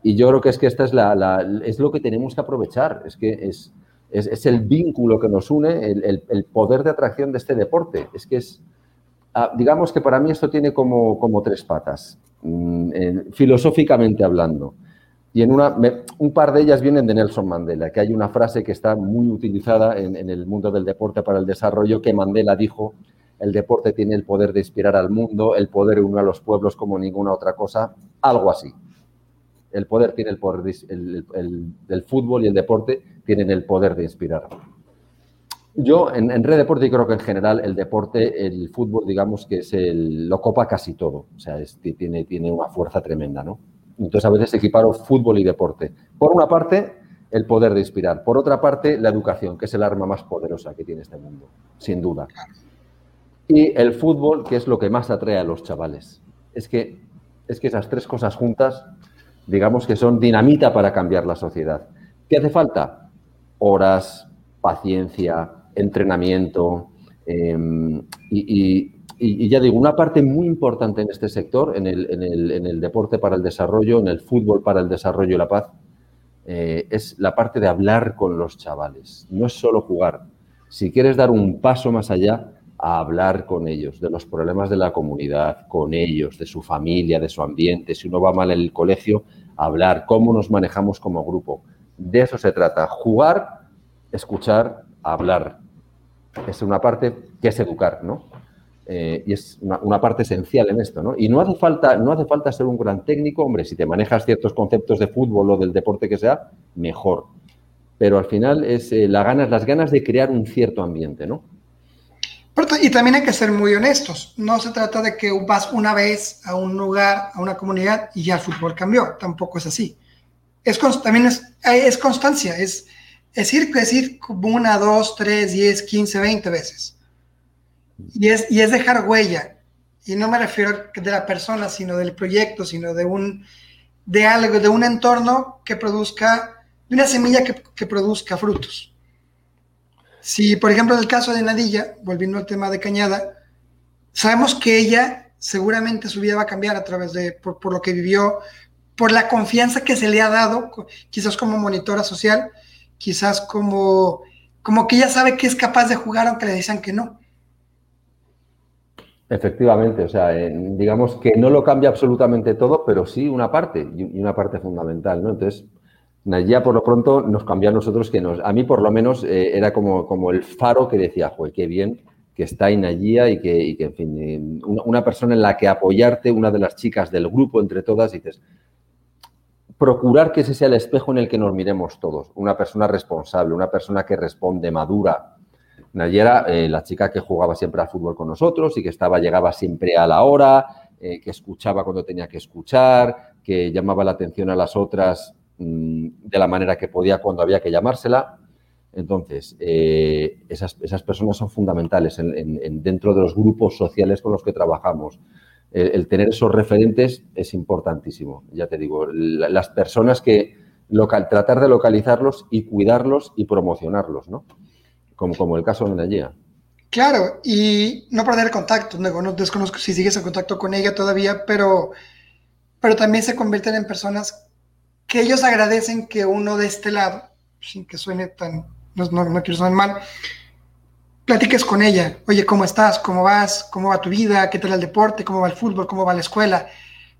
[SPEAKER 2] Y yo creo que es que esta es, la, es lo que tenemos que aprovechar, es que es, es, el vínculo que nos une, el, poder de atracción de este deporte. Es que es, ah, digamos que para mí esto tiene como, tres patas, mm, filosóficamente hablando. Y en una, un par de ellas vienen de Nelson Mandela, que hay una frase que está muy utilizada en, el mundo del deporte para el desarrollo, que Mandela dijo, el deporte tiene el poder de inspirar al mundo, el poder unir a los pueblos como ninguna otra cosa, algo así. El poder tiene el poder, el, fútbol y el deporte tienen el poder de inspirar. Yo en, Red Deporte creo que en general el deporte, el fútbol, digamos que es el, lo copa casi todo, o sea, tiene, tiene una fuerza tremenda, ¿no? Entonces, a veces equiparo fútbol y deporte. Por una parte, el poder de inspirar. Por otra parte, la educación, que es el arma más poderosa que tiene este mundo, sin duda. Y el fútbol, que es lo que más atrae a los chavales. Es que, es que esas tres cosas juntas, digamos que son dinamita para cambiar la sociedad. ¿Qué hace falta? Horas, paciencia, entrenamiento em, y ya digo, una parte muy importante en este sector, en el, deporte para el desarrollo, en el fútbol para el desarrollo y la paz, eh, es la parte de hablar con los chavales. No es solo jugar. Si quieres dar un paso más allá, a hablar con ellos, de los problemas de la comunidad, con ellos, de su familia, de su ambiente. Si uno va mal en el colegio, hablar, cómo nos manejamos como grupo. De eso se trata. Jugar escuchar, hablar. Es una parte que es educar, ¿no? Eh, y es una, parte esencial en esto, ¿no? Y no hace, falta, no hace falta ser un gran técnico, hombre, si te manejas ciertos conceptos de fútbol o del deporte que sea, mejor. Pero al final es eh, ganas, las ganas de crear un cierto ambiente, ¿no?
[SPEAKER 1] Y también hay que ser muy honestos. No se trata de que vas una vez a un lugar, a una comunidad y ya el fútbol cambió. Tampoco es así. Es, también es, es constancia, es, es ir, es ir una, dos, tres, diez, quince, veinte veces. Y es, y es dejar huella. Y no me refiero de la persona, sino del proyecto, sino de un de algo, de un entorno que produzca, de una semilla que, que produzca frutos. Si, por ejemplo, en el caso de Nadilla, volviendo al tema de Cañada, sabemos que ella seguramente su vida va a cambiar a través de, por, por lo que vivió, por la confianza que se le ha dado, quizás como monitora social, quizás como, como que ella sabe que es capaz de jugar aunque le dicen que no.
[SPEAKER 2] Efectivamente, o sea, digamos que no lo cambia absolutamente todo, pero sí una parte, y una parte fundamental, ¿no? Entonces, ya por lo pronto nos cambió a nosotros, que nos, a mí por lo menos eh, era como, como el faro que decía, joder, qué bien que está Inayía y que, y que en fin, eh, una, persona en la que apoyarte, una de las chicas del grupo entre todas, dices, procurar que ese sea el espejo en el que nos miremos todos, una persona responsable, una persona que responde, madura, Nayera, eh, la chica que jugaba siempre al fútbol con nosotros y que estaba, llegaba siempre a la hora, que escuchaba cuando tenía que escuchar, que llamaba la atención a las otras de la manera que podía cuando había que llamársela. Entonces, eh, esas, personas son fundamentales dentro de los grupos sociales con los que trabajamos. El, tener esos referentes es importantísimo, ya te digo, las personas que tratar de localizarlos y cuidarlos y promocionarlos, ¿no? como, el caso de Nayia.
[SPEAKER 1] Claro, y no perder contacto. No, desconozco si sigues en contacto con ella todavía, pero, pero también se convierten en personas que ellos agradecen que uno de este lado, sin que suene tan, no, no, quiero sonar mal, platiques con ella. Oye, ¿cómo estás? ¿Cómo vas? ¿Cómo va tu vida? ¿Qué tal el deporte? ¿Cómo va el fútbol? ¿Cómo va la escuela?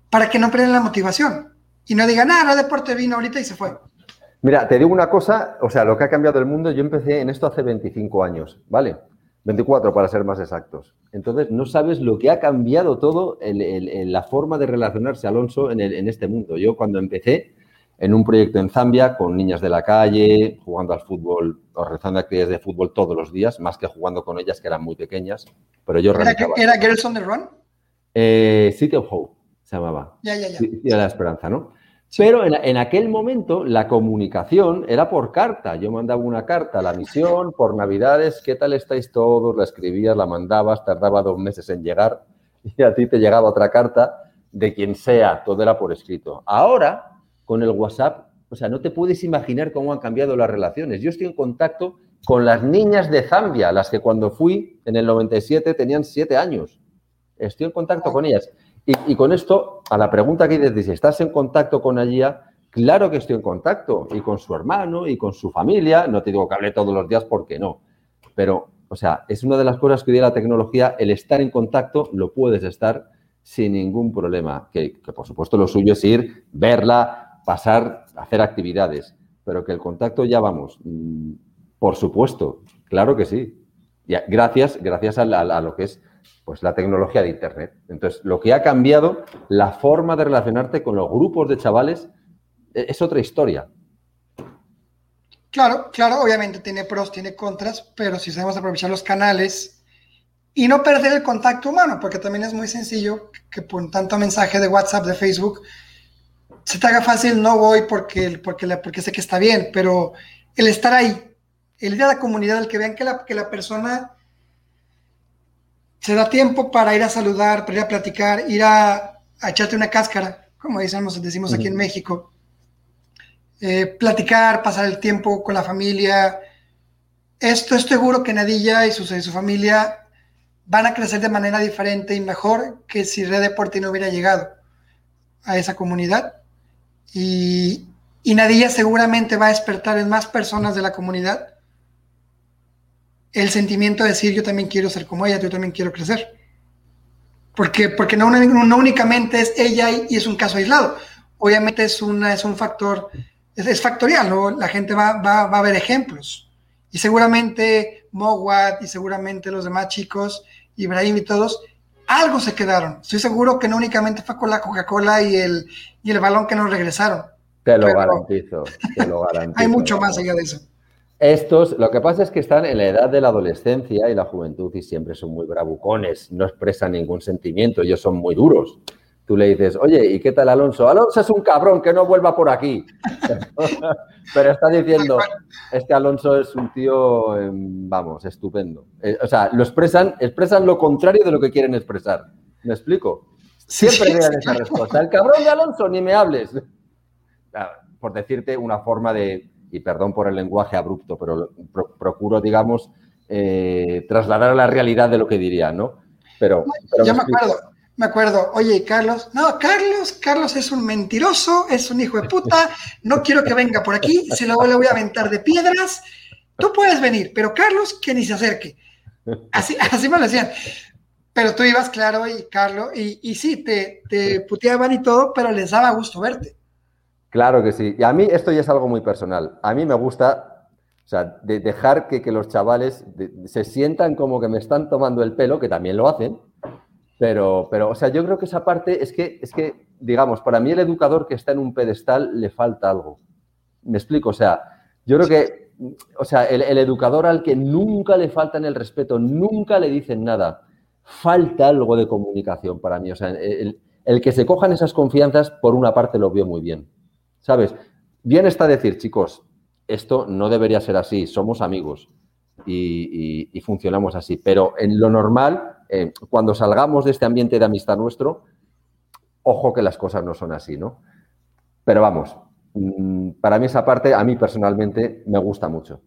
[SPEAKER 1] Para que no pierdan la motivación y no digan, ah, no, deporte vino ahorita y se fue.
[SPEAKER 2] Mira, te digo una cosa, o sea, lo que ha cambiado el mundo, yo empecé en esto hace 25 años, ¿vale? 24 para ser más exactos. Entonces, no sabes lo que ha cambiado todo en, la forma de relacionarse Alonso en, en, este mundo. Yo cuando empecé en un proyecto en Zambia con niñas de la calle, jugando al fútbol o rezando actividades de fútbol todos los días, más que jugando con ellas que eran muy pequeñas, pero yo
[SPEAKER 1] ¿Era, ¿era Girls on the Run?
[SPEAKER 2] Eh, City of Hope se llamaba.
[SPEAKER 1] Ya, ya, ya.
[SPEAKER 2] City de la Esperanza, ¿no? Pero en, aquel momento la comunicación era por carta. Yo mandaba una carta a la misión por Navidades, ¿qué tal estáis todos? La escribías, la mandabas, tardaba dos meses en llegar y a ti te llegaba otra carta de quien sea, todo era por escrito. Ahora, con el WhatsApp, o sea, no te puedes imaginar cómo han cambiado las relaciones. Yo estoy en contacto con las niñas de Zambia, las que cuando fui en el 97 tenían siete años. Estoy en contacto con ellas. Y, con esto, a la pregunta que dices, estás en contacto con Allía, claro que estoy en contacto, y con su hermano, y con su familia, no te digo que hable todos los días porque no, pero, o sea, es una de las cosas que hoy la tecnología, el estar en contacto, lo puedes estar sin ningún problema, que, por supuesto lo suyo es ir, verla, pasar, hacer actividades, pero que el contacto ya vamos, mm, por supuesto, claro que sí. gracias, gracias a lo que es pues la tecnología de Internet. Entonces, lo que ha cambiado, la forma de relacionarte con los grupos de chavales, e, es otra historia.
[SPEAKER 1] Claro, claro, obviamente tiene pros, tiene contras, pero si sabemos aprovechar los canales y no perder el contacto humano, porque también es muy sencillo que por tanto mensaje de WhatsApp, de Facebook, se te haga fácil, no voy porque, porque, porque sé que está bien, pero el estar ahí, el ir a la comunidad, el que vean que la, que la persona se da tiempo para ir a saludar, para ir a platicar, ir a, echarte una cáscara, como decimos, decimos aquí en México. Eh, platicar, pasar el tiempo con la familia. Esto es seguro que Nadilla y su, su familia van a crecer de manera diferente y mejor que si Red Deporte no hubiera llegado a esa comunidad. Y, y Nadilla seguramente va a despertar en más personas de la comunidad el sentimiento de decir yo también quiero ser como ella, yo también quiero crecer. Porque, porque no, no únicamente es ella y, es un caso aislado. Obviamente es, una, es un factor, es, factorial, ¿no? la gente va, va, va, a ver ejemplos Y seguramente Mogwat y seguramente los demás chicos, Ibrahim y todos, algo se quedaron. Estoy seguro que no únicamente fue con la Coca-Cola y el, y el balón que nos regresaron.
[SPEAKER 2] Te lo garantizo, te lo garantizo.
[SPEAKER 1] Hay mucho más allá de eso.
[SPEAKER 2] Estos, lo que pasa es que están en la edad de la adolescencia y la juventud y siempre son muy bravucones, no expresan ningún sentimiento, ellos son muy duros. Tú le dices, oye, ¿y qué tal Alonso? Alonso es un cabrón, que no vuelva por aquí. Pero está diciendo, este Alonso es un tío, em, vamos, estupendo. Eh, o sea, lo expresan, expresan lo contrario de lo que quieren expresar. ¿Me explico? Siempre vean esa respuesta. El cabrón de Alonso, ni me hables. Por decirte una forma de, y perdón por el lenguaje abrupto, pero procuro, digamos, eh, trasladar a la realidad de lo que diría, ¿no? Pero,
[SPEAKER 1] ya me, acuerdo, me acuerdo, oye, Carlos, no, Carlos, Carlos es un mentiroso, es un hijo de puta, no quiero que venga por aquí, si luego le voy a aventar de piedras, tú puedes venir, pero Carlos, que ni se acerque. Así, así me lo decían. Pero tú ibas, claro, y Carlos, y, y sí, te, te puteaban y todo, pero les daba gusto verte.
[SPEAKER 2] Claro que sí. Y a mí esto ya es algo muy personal. A mí me gusta, o sea, de dejar que, los chavales se sientan como que me están tomando el pelo, que también lo hacen, pero, pero, o sea, yo creo que esa parte es que, es que, digamos, para mí el educador que está en un pedestal le falta algo. Me explico, o sea, yo creo que, o sea, el, educador al que nunca le faltan el respeto, nunca le dicen nada, falta algo de comunicación para mí. O sea, el, el que se cojan esas confianzas, por una parte lo veo muy bien. ¿Sabes? Bien está decir, chicos, esto no debería ser así, somos amigos y, funcionamos así, pero en lo normal, eh, cuando salgamos de este ambiente de amistad nuestro, ojo que las cosas no son así, ¿no? Pero vamos, mm, para mí esa parte, a mí personalmente, me gusta mucho.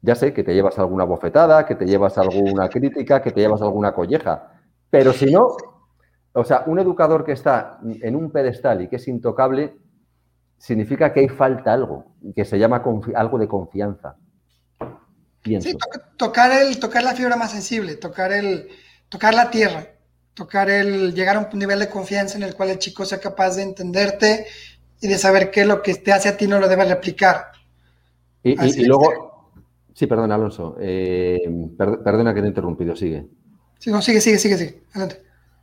[SPEAKER 2] Ya sé que te llevas alguna bofetada, que te llevas alguna crítica, que te llevas alguna colleja, pero si no, o sea, un educador que está en un pedestal y que es intocable, significa que hay falta algo, que se llama algo de confianza.
[SPEAKER 1] Sí, tocar, el, tocar la fibra más sensible, tocar, el, tocar la tierra, tocar el, llegar a un nivel de confianza en el cual el chico sea capaz de entenderte y de saber que lo que te hace a ti no lo debe replicar.
[SPEAKER 2] Y, luego, sí, perdón, Alonso, eh, perdona que te he interrumpido, sigue.
[SPEAKER 1] Sí, no, sigue, sigue, sigue, sigue, adelante.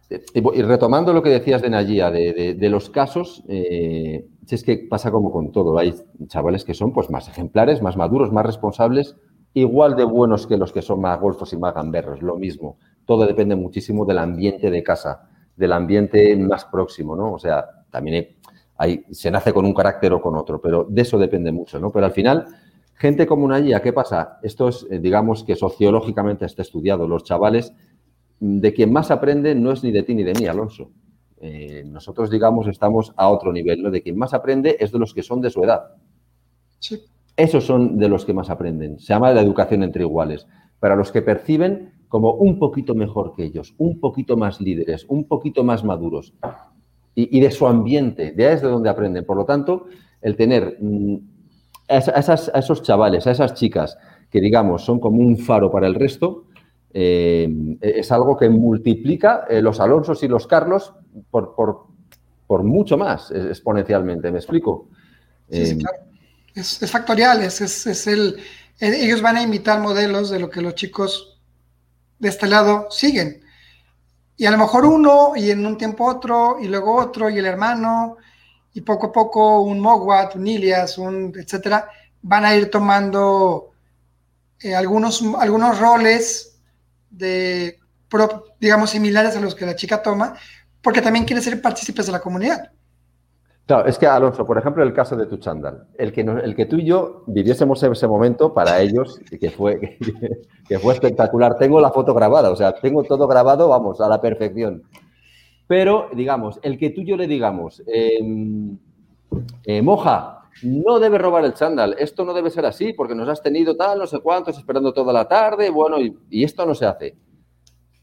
[SPEAKER 2] Y retomando lo que decías de Nayia, de, los casos, eh, es que pasa como con todo. Hay chavales que son pues, más ejemplares, más maduros, más responsables, igual de buenos que los que son más golfos y más gamberros, lo mismo. Todo depende muchísimo del ambiente de casa, del ambiente más próximo, ¿no? O sea, también hay, se nace con un carácter o con otro, pero de eso depende mucho, ¿no? Pero al final, gente como Nayia, ¿qué pasa? Esto es, eh, digamos, que sociológicamente está estudiado. Los chavales de quien más aprende no es ni de ti ni de mí, Alonso. Eh, nosotros, digamos, estamos a otro nivel. ¿no? De quien más aprende es de los que son de su edad. Sí. Esos son de los que más aprenden. Se llama la educación entre iguales. Para los que perciben como un poquito mejor que ellos, un poquito más líderes, un poquito más maduros. Y, de su ambiente, de ahí es de donde aprenden. Por lo tanto, el tener mm, a, a esos chavales, a esas chicas que, digamos, son como un faro para el resto, eh, es algo que multiplica eh, los Alonsos y los Carlos por, por, mucho más exponencialmente. ¿Me explico?
[SPEAKER 1] Sí, sí, eh, claro. Es, factorial, es, el, ellos van a imitar modelos de lo que los chicos de este lado siguen. Y a lo mejor uno, y en un tiempo otro, y luego otro, y el hermano, y poco a poco un Mogwat, un Ilias, un etcétera, van a ir tomando algunos, algunos roles de, digamos, similares a los que la chica toma, porque también quiere ser partícipes de la comunidad.
[SPEAKER 2] Claro, es que Alonso, por ejemplo, el caso de tu chándal, el que, el que tú y yo viviésemos ese momento para ellos, que fue, fue espectacular. Tengo la foto grabada, o sea, tengo todo grabado, vamos, a la perfección. Pero, digamos, el que tú y yo le digamos, em, eh, moja, no debe robar el chándal, esto no debe ser así, porque nos has tenido tal, no sé cuántos, esperando toda la tarde, bueno, y, esto no se hace.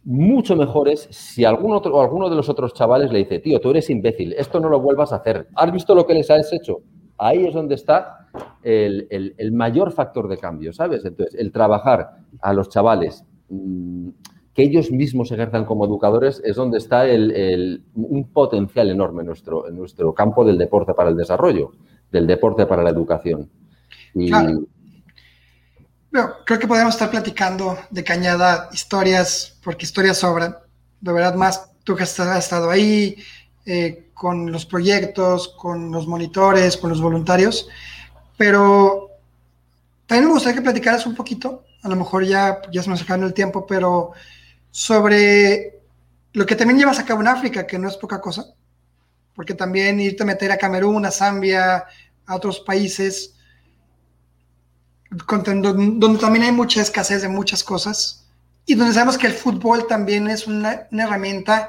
[SPEAKER 2] Mucho mejor es si algún otro, alguno de los otros chavales le dice, tío, tú eres imbécil, esto no lo vuelvas a hacer. ¿Has visto lo que les has hecho? Ahí es donde está el, mayor factor de cambio, ¿sabes? Entonces, el trabajar a los chavales, mm, que ellos mismos ejerzan como educadores, es donde está un potencial enorme en nuestro, en nuestro campo del deporte para el desarrollo del deporte para la educación.
[SPEAKER 1] Claro. Creo que podemos estar platicando de Cañada historias, porque historias sobran. De verdad, más tú que has estado ahí, eh, con los proyectos, con los monitores, con los voluntarios. Pero también me gustaría que platicaras un poquito, a lo mejor ya, ya se nos acabó el tiempo, pero sobre lo que también llevas a cabo en África, que no es poca cosa, porque también irte a meter a Camerún, a Zambia, a otros países, donde también hay mucha escasez de muchas cosas y donde sabemos que el fútbol también es una, herramienta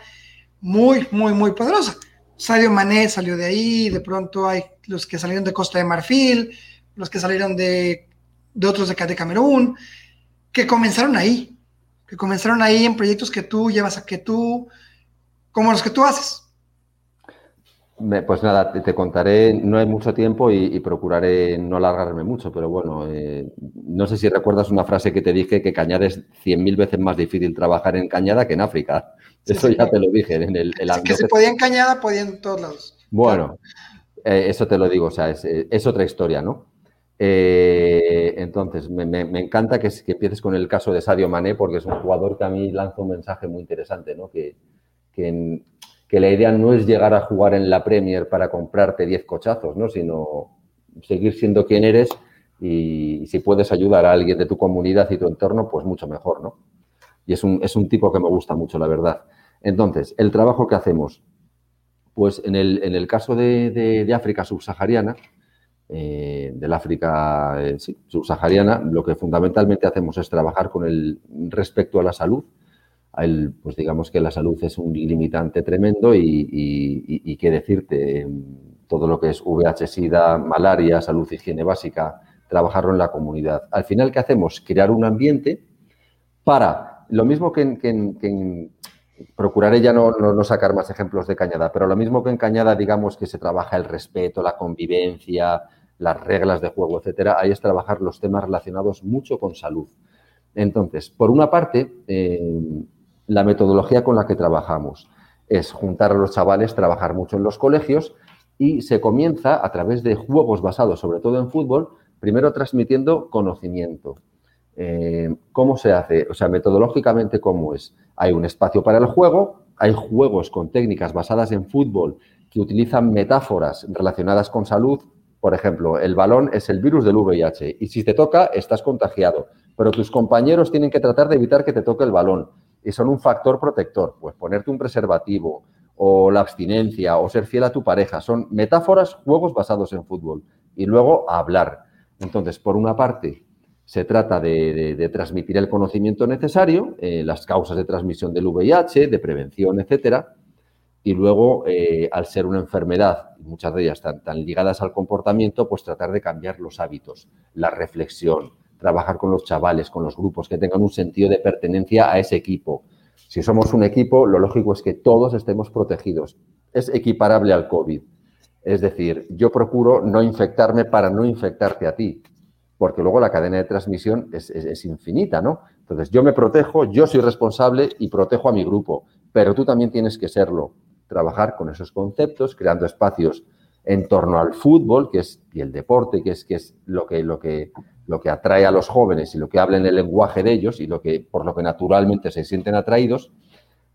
[SPEAKER 1] muy, muy, muy poderosa. Sadio Mané salió de ahí, de pronto hay los que salieron de Costa de Marfil, los que salieron de, de otros de, de Camerún, que comenzaron ahí, que comenzaron ahí en proyectos que tú llevas a que tú, como los que tú haces.
[SPEAKER 2] Pues nada, te, contaré, no hay mucho tiempo y, procuraré no alargarme mucho, pero bueno, eh, no sé si recuerdas una frase que te dije que Cañada es 100.000 veces más difícil trabajar en Cañada que en África. eso ya te lo dije. En el,
[SPEAKER 1] que se podía en Cañada, podía en todos lados.
[SPEAKER 2] Bueno, eh, eso te lo digo, o sea, es, otra historia, ¿no? Eh, entonces, me, encanta que, que, empieces con el caso de Sadio Mané porque es un jugador que a mí lanza un mensaje muy interesante, ¿no? Que, que en, que la idea no es llegar a jugar en la Premier para comprarte 10 cochazos, ¿no? sino seguir siendo quien eres y, si puedes ayudar a alguien de tu comunidad y tu entorno, pues mucho mejor, ¿no? Y es un, es un tipo que me gusta mucho, la verdad. Entonces, el trabajo que hacemos, pues en el, en el caso de, África subsahariana, eh, del África eh, subsahariana, lo que fundamentalmente hacemos es trabajar con el respecto a la salud, pues digamos que la salud es un limitante tremendo y, qué decirte, todo lo que es VH, SIDA, malaria, salud, higiene básica, trabajarlo en la comunidad. Al final, ¿qué hacemos? Crear un ambiente para, lo mismo que en, procuraré ya no, no, sacar más ejemplos de Cañada, pero lo mismo que en Cañada, digamos que se trabaja el respeto, la convivencia, las reglas de juego, etcétera, ahí es trabajar los temas relacionados mucho con salud. Entonces, por una parte, eh, la metodología con la que trabajamos es juntar a los chavales, trabajar mucho en los colegios y se comienza a través de juegos basados sobre todo en fútbol, primero transmitiendo conocimiento. Eh, ¿Cómo se hace? O sea, metodológicamente, ¿cómo es? Hay un espacio para el juego, hay juegos con técnicas basadas en fútbol que utilizan metáforas relacionadas con salud. Por ejemplo, el balón es el virus del VIH y si te toca, estás contagiado, pero tus compañeros tienen que tratar de evitar que te toque el balón son un factor protector. Pues ponerte un preservativo o la abstinencia o ser fiel a tu pareja son metáforas, juegos basados en fútbol. Y luego hablar. Entonces, por una parte, se trata de, transmitir el conocimiento necesario, eh, las causas de transmisión del VIH, de prevención, etcétera. Y luego, eh, al ser una enfermedad, muchas de ellas tan, tan ligadas al comportamiento, pues tratar de cambiar los hábitos, la reflexión, trabajar con los chavales, con los grupos, que tengan un sentido de pertenencia a ese equipo. Si somos un equipo, lo lógico es que todos estemos protegidos. Es equiparable al COVID. Es decir, yo procuro no infectarme para no infectarte a ti, porque luego la cadena de transmisión es, infinita, ¿no? Entonces, yo me protejo, yo soy responsable y protejo a mi grupo, pero tú también tienes que serlo. Trabajar con esos conceptos, creando espacios en torno al fútbol, que es y el deporte, que es, que es lo que, lo que lo que atrae a los jóvenes y lo que hablen el lenguaje de ellos y lo que, por lo que naturalmente se sienten atraídos.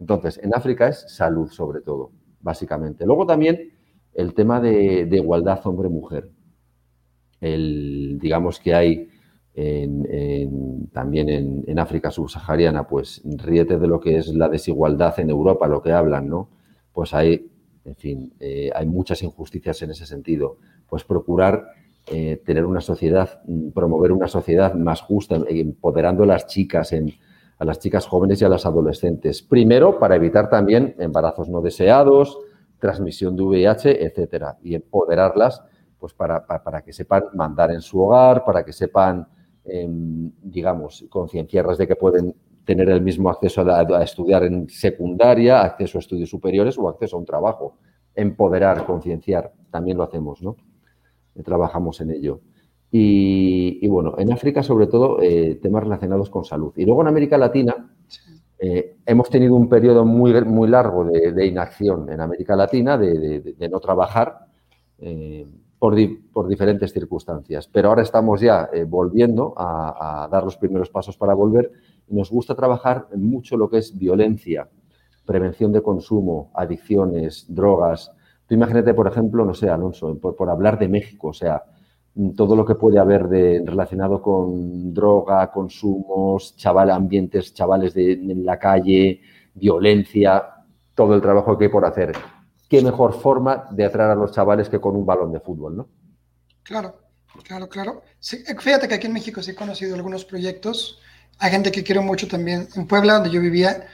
[SPEAKER 2] Entonces, en África es salud sobre todo, básicamente. Luego también el tema de, igualdad hombre-mujer. digamos que hay también en, África subsahariana, pues ríete de lo que es la desigualdad en Europa, lo que hablan, ¿no? Pues hay, en fin, eh, hay muchas injusticias en ese sentido. Pues procurar eh, tener una sociedad, mm, promover una sociedad más justa, empoderando a las chicas, a las chicas jóvenes y a las adolescentes. Primero, para evitar también embarazos no deseados, transmisión de VIH, etcétera, y empoderarlas pues para, que sepan mandar en su hogar, para que sepan, em, digamos, concienciarlas de que pueden tener el mismo acceso a, a, estudiar en secundaria, acceso a estudios superiores o acceso a un trabajo. Empoderar, concienciar, también lo hacemos, ¿no? Trabajamos en ello. Y, bueno, en África sobre todo eh, temas relacionados con salud. Y luego en América Latina eh, hemos tenido un periodo muy, muy largo de, inacción en América Latina, de, no trabajar. Eh, por, por, diferentes circunstancias. Pero ahora estamos ya eh, volviendo a, a, dar los primeros pasos para volver nos gusta trabajar mucho lo que es violencia, prevención de consumo, adicciones, drogas. Tú imagínate, por ejemplo, no sé, Alonso, por, hablar de México, o sea, todo lo que puede haber relacionado con droga, consumos, chaval, ambientes, chavales en la calle, violencia, todo el trabajo que hay por hacer. ¿Qué mejor forma de atraer a los chavales que con un balón de fútbol, no?
[SPEAKER 1] Claro, claro, claro. fíjate que aquí en México sí he conocido algunos proyectos. Hay gente que quiero mucho también en Puebla, donde yo vivía,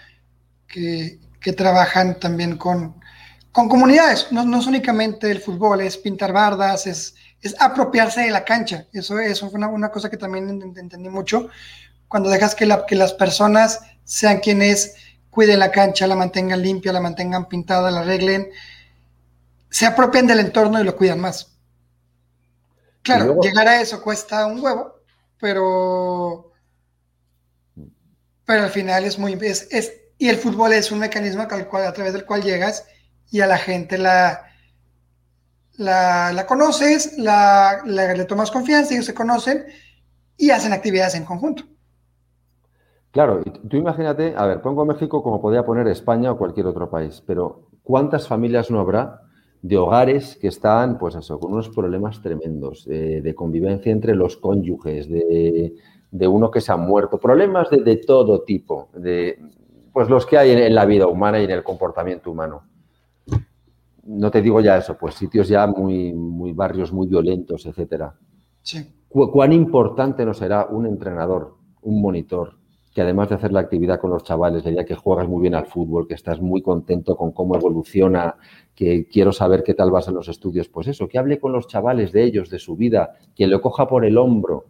[SPEAKER 1] que trabajan también con, con comunidades. No, no es únicamente el fútbol, es pintar bardas, es es apropiarse de la cancha. Eso, eso fue una, cosa que también entendí mucho. Cuando dejas que, la, que las personas sean quienes cuiden la cancha, la mantengan limpia, la mantengan pintada, la arreglen, se apropian del entorno y lo cuidan más. Claro, llegar a eso cuesta un huevo, pero, pero al final es muy... Es, y el fútbol es un mecanismo a través del cual llegas y a la gente la, la, conoces, la, le tomas confianza, ellos se conocen y hacen actividades en conjunto.
[SPEAKER 2] Claro, tú imagínate, a ver, pongo México como podría poner España o cualquier otro país, pero ¿cuántas familias no habrá de hogares que están, pues eso, con unos problemas tremendos, eh, de convivencia entre los cónyuges, de, uno que se ha muerto, problemas de, todo tipo, de pues los que hay en la vida humana y en el comportamiento humano no te digo ya eso, pues sitios ya muy, muy barrios muy violentos, etcétera. Sí. ¿Cuán importante nos será un entrenador, un monitor, que además de hacer la actividad con los chavales, de ya que juegas muy bien al fútbol, que estás muy contento con cómo evoluciona, que quiero saber qué tal vas en los estudios, pues eso, que hable con los chavales de ellos, de su vida, que lo coja por el hombro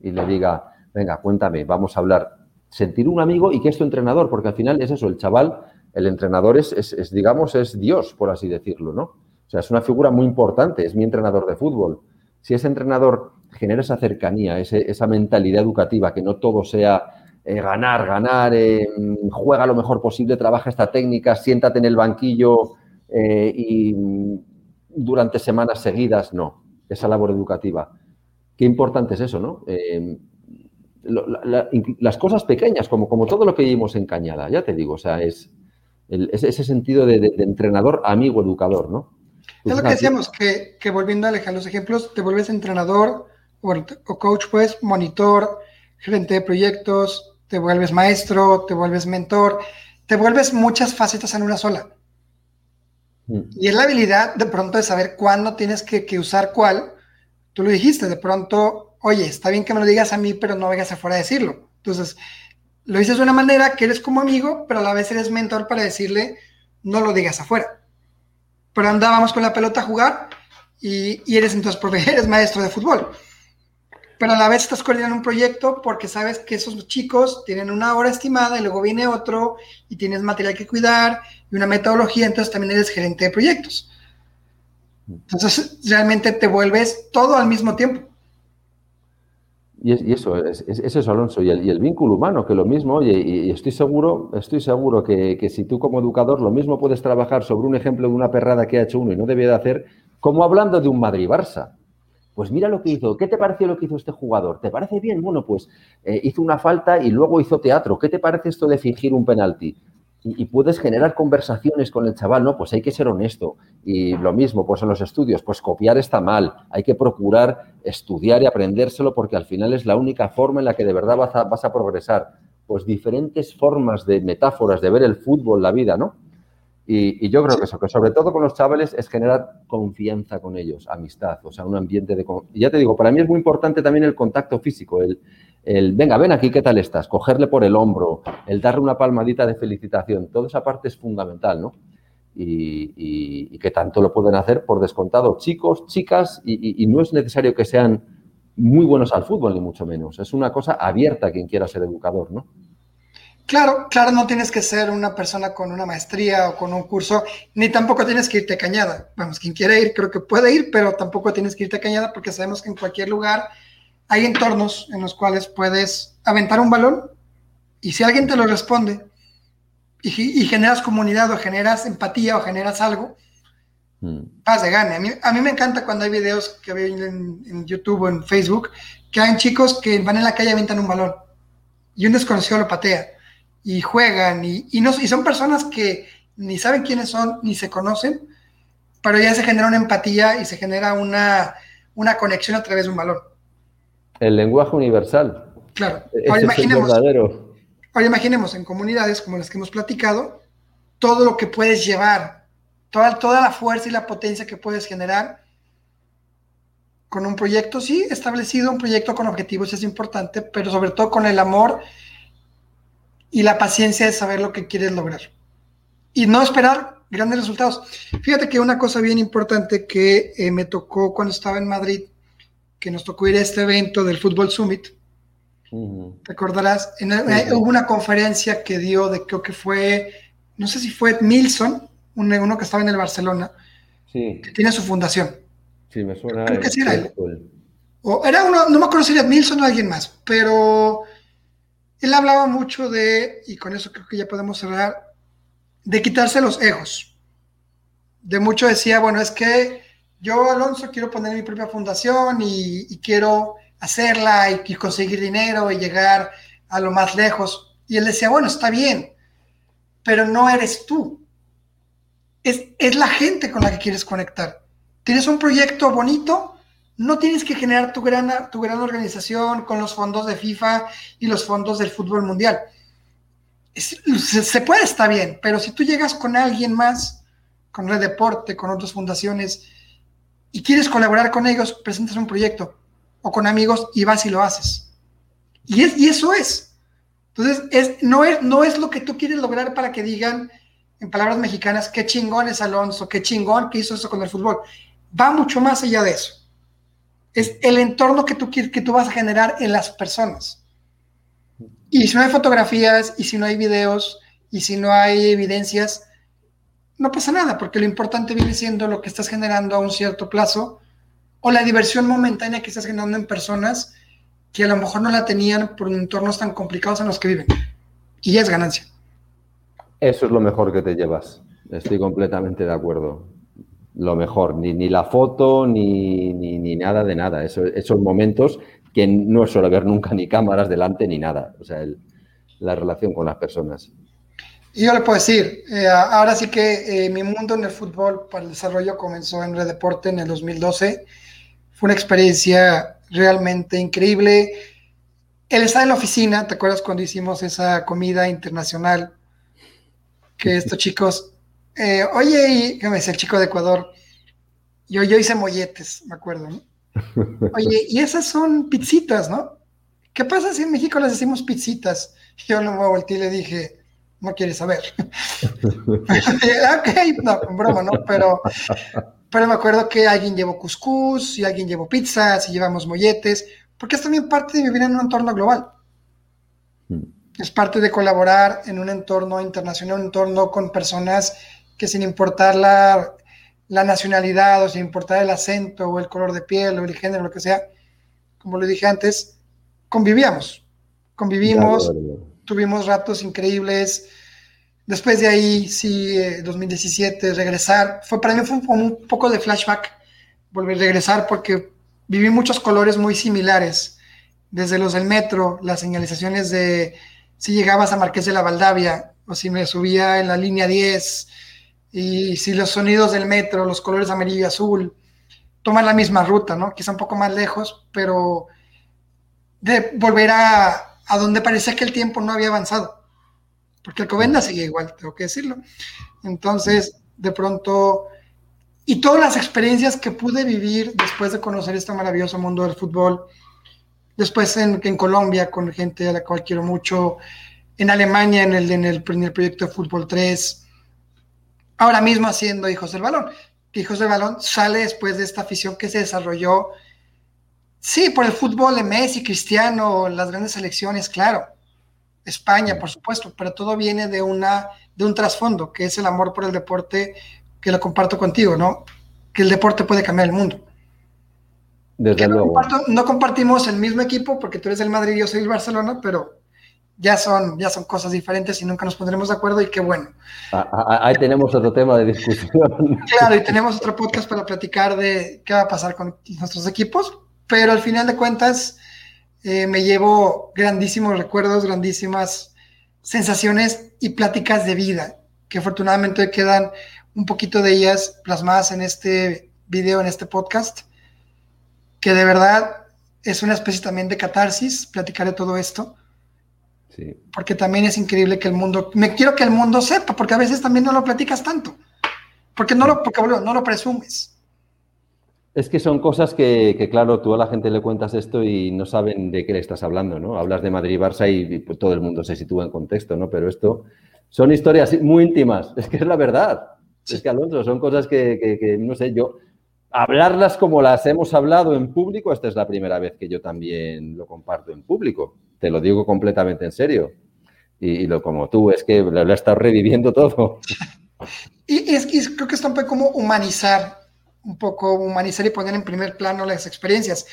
[SPEAKER 2] y le diga, venga, cuéntame, vamos a hablar. Sentir un amigo y que es tu entrenador, porque al final es eso, el chaval el entrenador es, digamos, es Dios, por así decirlo, ¿no? O sea, es una figura muy importante, es mi entrenador de fútbol. Si ese entrenador genera esa cercanía, esa mentalidad educativa, que no todo sea eh, ganar, ganar, eh, juega lo mejor posible, trabaja esta técnica, siéntate en el banquillo eh, y durante semanas seguidas, no, esa labor educativa. Qué importante es eso, ¿no? las cosas pequeñas, como, como todo lo que vimos en Cañada, ya te digo, o sea, es, ese, sentido de, entrenador, amigo, educador, ¿no?
[SPEAKER 1] Es lo que decíamos, que, volviendo a los ejemplos, te vuelves entrenador o, coach, pues, monitor, gerente de proyectos, te vuelves maestro, te vuelves mentor, te vuelves muchas facetas en una sola. Mm. Y es la habilidad de pronto de saber cuándo tienes que, que, usar cuál. Tú lo dijiste, de pronto, oye, está bien que me lo digas a mí, pero no vengas afuera a decirlo. Entonces, lo dices de una manera que eres como amigo, pero a la vez eres mentor para decirle, no lo digas afuera. Pero andábamos con la pelota a jugar y, eres entonces profe, eres maestro de fútbol. Pero a la vez estás coordinando un proyecto porque sabes que esos chicos tienen una hora estimada y luego viene otro y tienes material que cuidar y una metodología, entonces también eres gerente de proyectos. Entonces realmente te vuelves todo al mismo tiempo.
[SPEAKER 2] Y, eso, es, eso, Alonso, y el, vínculo humano, que lo mismo, oye, y, estoy seguro, estoy seguro que, si tú como educador lo mismo puedes trabajar sobre un ejemplo de una perrada que ha hecho uno y no debía de hacer, como hablando de un Madrid-Barça. Pues mira lo que hizo, ¿qué te pareció lo que hizo este jugador? ¿Te parece bien? Bueno, pues eh, hizo una falta y luego hizo teatro. ¿Qué te parece esto de fingir un penalti? Y, puedes generar conversaciones con el chaval, ¿no? Pues hay que ser honesto. Y lo mismo, pues en los estudios, pues copiar está mal. Hay que procurar estudiar y aprendérselo porque al final es la única forma en la que de verdad vas a, vas a progresar. Pues diferentes formas de metáforas de ver el fútbol, la vida, ¿no? Y, yo creo que eso, que sobre todo con los chavales es generar confianza con ellos, amistad, o sea, un ambiente de... Y ya te digo, para mí es muy importante también el contacto físico, el, el, venga, ven aquí, ¿qué tal estás? Cogerle por el hombro, el darle una palmadita de felicitación, toda esa parte es fundamental, ¿no? Y, que tanto lo pueden hacer por descontado chicos, chicas, y, no es necesario que sean muy buenos al fútbol, ni mucho menos. Es una cosa abierta a quien quiera ser educador, ¿no?
[SPEAKER 1] Claro, claro, no tienes que ser una persona con una maestría o con un curso, ni tampoco tienes que irte cañada. Vamos, quien quiera ir creo que puede ir, pero tampoco tienes que irte cañada porque sabemos que en cualquier lugar hay entornos en los cuales puedes aventar un balón y si alguien te lo responde y, generas comunidad o generas empatía o generas algo, Paz de gane. A mí, me encanta cuando hay videos que veo en, YouTube o en Facebook que hay chicos que van en la calle y aventan un balón y un desconocido lo patea y juegan y, y, no, y son personas que ni saben quiénes son ni se conocen, pero ya se genera una empatía y se genera una, una conexión a través de un balón.
[SPEAKER 2] El lenguaje universal.
[SPEAKER 1] Claro. Ahora imaginemos, ahora imaginemos en comunidades como las que hemos platicado, todo lo que puedes llevar, toda, toda la fuerza y la potencia que puedes generar con un proyecto, sí, establecido, un proyecto con objetivos es importante, pero sobre todo con el amor y la paciencia de saber lo que quieres lograr. Y no esperar grandes resultados. Fíjate que una cosa bien importante que eh, me tocó cuando estaba en Madrid, que nos tocó ir a este evento del Fútbol Summit. ¿Te acordarás? Hubo una conferencia que dio de creo que fue, no sé si fue Milson, uno que estaba en el Barcelona, que tiene su fundación.
[SPEAKER 2] Sí, me suena.
[SPEAKER 1] Creo que sí era él. O era uno, no me acuerdo si era Milson o alguien más, pero él hablaba mucho de, y con eso creo que ya podemos cerrar, de quitarse los egos. De mucho decía, bueno, es que yo, Alonso, quiero poner mi propia fundación y, quiero hacerla y, conseguir dinero y llegar a lo más lejos. Y él decía, bueno, está bien, pero no eres tú. Es, es la gente con la que quieres conectar. Tienes un proyecto bonito, no tienes que generar tu gran, tu gran organización con los fondos de FIFA y los fondos del fútbol mundial se, puede, está bien, pero si tú llegas con alguien más, con Red Deporte, con otras fundaciones, y quieres colaborar con ellos, presentas un proyecto, o con amigos, y vas y lo haces. Y, es, eso es. Entonces, es, no, es, no es lo que tú quieres lograr para que digan, en palabras mexicanas, qué chingón es Alonso, qué chingón que hizo eso con el fútbol. Va mucho más allá de eso. Es el entorno que tú, que tú vas a generar en las personas. Y si no hay fotografías, y si no hay videos, y si no hay evidencias, no pasa nada, porque lo importante viene siendo lo que estás generando a un cierto plazo o la diversión momentánea que estás generando en personas que a lo mejor no la tenían por entornos tan complicados en los que viven. Y ya es ganancia.
[SPEAKER 2] Eso es lo mejor que te llevas. Estoy completamente de acuerdo. Lo mejor, ni, ni la foto, ni, ni, nada de nada. esos momentos que no suele haber nunca ni cámaras delante ni nada. O sea, la relación con las personas.
[SPEAKER 1] Y yo le puedo decir, eh, ahora sí que eh, mi mundo en el fútbol para el desarrollo comenzó en Red Deporte en el 2012. Fue una experiencia realmente increíble. Él está en la oficina, ¿te acuerdas cuando hicimos esa comida internacional? Que estos chicos, eh, oye, y, ¿qué me dice el chico de Ecuador? Yo, yo hice molletes, me acuerdo, ¿no? Oye, y esas son pizzitas, ¿no? ¿Qué pasa si en México les decimos pizzitas? Yo lo volteé y le dije, no quieres saber. ok, no, con broma, ¿no? Pero, pero me acuerdo que alguien llevó cuscús, y alguien llevó pizzas, y llevamos molletes, porque es también parte de vivir en un entorno global. Mm. Es parte de colaborar en un entorno internacional, un entorno con personas que sin importar la la nacionalidad o sin importar el acento o el color de piel o el género, lo que sea, como lo dije antes, convivíamos, convivimos, tuvimos ratos increíbles. Después de ahí, sí, 2017, eh, regresar, fue para mí fue un, un poco de flashback volver a regresar porque viví muchos colores muy similares, desde los del metro, las señalizaciones de si llegabas a Marqués de la Valdavia o si me subía en la línea 10, y si los sonidos del metro, los colores amarillo y azul, toman la misma ruta, ¿no? Quizá un poco más lejos, pero de volver a, a donde parecía que el tiempo no había avanzado, porque el Covenda sigue igual, tengo que decirlo. Entonces, de pronto, y todas las experiencias que pude vivir después de conocer este maravilloso mundo del fútbol, después en, en Colombia con gente a la cual quiero mucho, en Alemania en el, en el, en el proyecto de Fútbol 3, ahora mismo haciendo Hijos del Balón. Hijos del Balón sale después de esta afición que se desarrolló, sí, por el fútbol de Messi, Cristiano, las grandes selecciones, claro. España, por supuesto, pero todo viene de, una, de un trasfondo, que es el amor por el deporte, que lo comparto contigo, ¿no? Que el deporte puede cambiar el mundo.
[SPEAKER 2] Desde luego.
[SPEAKER 1] No, no, compartimos el mismo equipo, porque tú eres el Madrid y yo soy el Barcelona, pero ya son, ya son cosas diferentes y nunca nos pondremos de acuerdo y qué bueno.
[SPEAKER 2] Ah, ah, ah, ahí tenemos otro tema de discusión.
[SPEAKER 1] Claro, y tenemos otro podcast para platicar de qué va a pasar con nuestros equipos, pero al final de cuentas eh, me llevo grandísimos recuerdos, grandísimas sensaciones y pláticas de vida, que afortunadamente quedan un poquito de ellas plasmadas en este video, en este podcast, que de verdad es una especie también de catarsis, platicar de todo esto porque también es increíble que el mundo, me quiero que el mundo sepa, porque a veces también no lo platicas tanto, porque no lo, porque, no lo presumes.
[SPEAKER 2] Es que son cosas que, claro, tú a la gente le cuentas esto y no saben de qué le estás hablando, ¿no? Hablas de Madrid y y, pues, todo el mundo se sitúa en contexto, ¿no? Pero esto son historias muy íntimas, es que es la verdad. Es que, Alonso, son cosas que, que, no sé, yo, hablarlas como las hemos hablado en público, esta es la primera vez que yo también lo comparto en público te lo digo completamente en serio. Y, lo como tú, es que lo, he estado reviviendo todo.
[SPEAKER 1] Y, es, que creo que está un poco como humanizar, un poco humanizar y poner en primer plano las experiencias.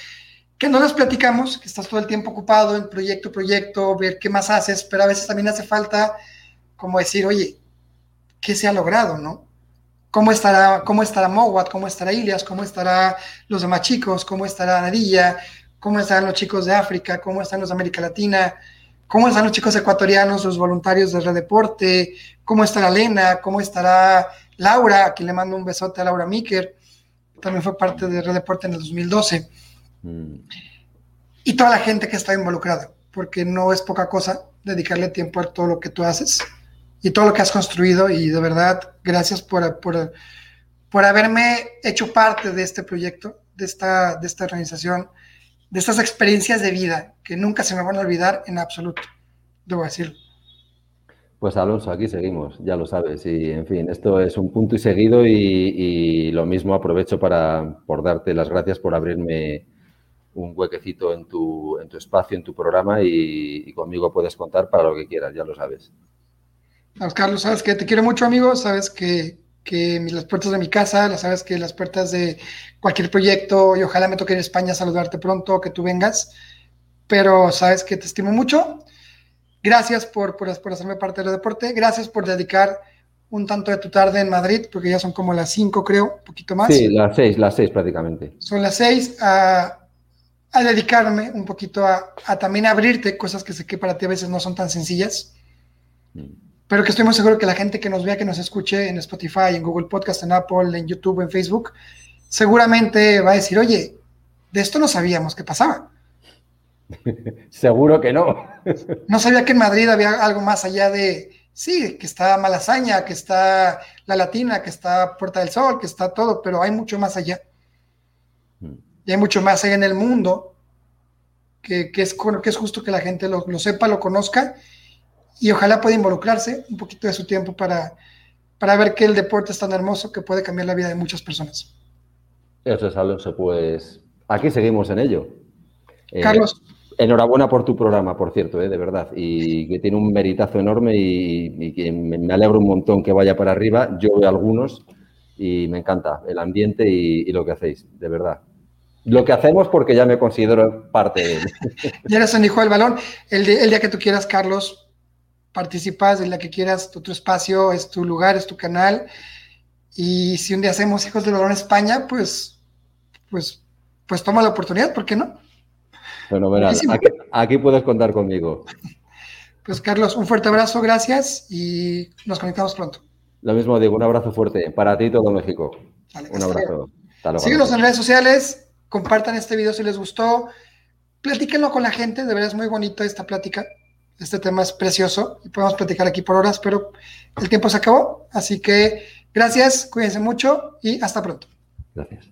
[SPEAKER 1] Que no las platicamos, que estás todo el tiempo ocupado en proyecto, proyecto, ver qué más haces, pero a veces también hace falta como decir, oye, ¿qué se ha logrado, no? ¿Cómo estará, cómo estará Mowat? ¿Cómo estará Ilias? ¿Cómo estará los demás chicos? ¿Cómo estará Nadilla? cómo están los chicos de África, cómo están los de América Latina, cómo están los chicos ecuatorianos, los voluntarios de Redeporte, cómo estará Elena, cómo estará Laura, a quien le mando un besote a Laura Miker, también fue parte de Redeporte en el 2012. Mm. Y toda la gente que está involucrada, porque no es poca cosa dedicarle tiempo a todo lo que tú haces y todo lo que has construido y de verdad, gracias por, por, por haberme hecho parte de este proyecto, de esta, de esta organización de estas experiencias de vida que nunca se me van a olvidar en absoluto, debo decirlo.
[SPEAKER 2] Pues Alonso, aquí seguimos, ya lo sabes. Y en fin, esto es un punto y seguido y, lo mismo aprovecho para por darte las gracias por abrirme un huequecito en tu, en tu espacio, en tu programa y, conmigo puedes contar para lo que quieras, ya lo sabes.
[SPEAKER 1] Carlos, sabes que te quiero mucho, amigo, sabes que que las puertas de mi casa, sabes que las puertas de cualquier proyecto y ojalá me toque en España saludarte pronto, que tú vengas, pero sabes que te estimo mucho. Gracias por, por, hacerme parte del deporte, gracias por dedicar un tanto de tu tarde en Madrid, porque ya son como las cinco, creo, un poquito más.
[SPEAKER 2] Sí, las seis, las seis prácticamente.
[SPEAKER 1] Son las seis, a, a dedicarme un poquito a, a, también abrirte cosas que sé que para ti a veces no son tan sencillas. Mm pero que estoy muy seguro que la gente que nos vea, que nos escuche en Spotify, en Google Podcast, en Apple, en YouTube, en Facebook, seguramente va a decir, oye, de esto no sabíamos qué pasaba.
[SPEAKER 2] Seguro que no.
[SPEAKER 1] no sabía que en Madrid había algo más allá de, sí, que está Malasaña, que está La Latina, que está Puerta del Sol, que está todo, pero hay mucho más allá. Mm. Y hay mucho más allá en el mundo que, es, que es justo que la gente lo, lo sepa, lo conozca y ojalá pueda involucrarse un poquito de su tiempo para, para ver que el deporte es tan hermoso que puede cambiar la vida de muchas personas.
[SPEAKER 2] Eso es, Alonso, pues aquí seguimos en ello.
[SPEAKER 1] Eh, Carlos.
[SPEAKER 2] Enhorabuena por tu programa, por cierto, eh, de verdad, y que tiene un meritazo enorme y, que me alegro un montón que vaya para arriba. Yo veo algunos y me encanta el ambiente y, lo que hacéis, de verdad. Lo que hacemos porque ya me considero parte de él.
[SPEAKER 1] ya eres un hijo del balón. El, el día que tú quieras, Carlos, participas en la que quieras, tu, espacio, es tu lugar, es tu canal. Y si un día hacemos Hijos del Balón España, pues, pues, pues toma la oportunidad, ¿por qué no?
[SPEAKER 2] Bueno, verás, aquí, puedes contar conmigo.
[SPEAKER 1] Pues Carlos, un fuerte abrazo, gracias y nos conectamos pronto.
[SPEAKER 2] Lo mismo digo, un abrazo fuerte para ti y todo México. un abrazo.
[SPEAKER 1] Síguenos en redes sociales, compartan este video si les gustó, platíquenlo con la gente, de verdad es muy bonito esta plática. Este tema es precioso y podemos platicar aquí por horas, pero el tiempo se acabó. Así que gracias, cuídense mucho y hasta pronto.
[SPEAKER 2] Gracias.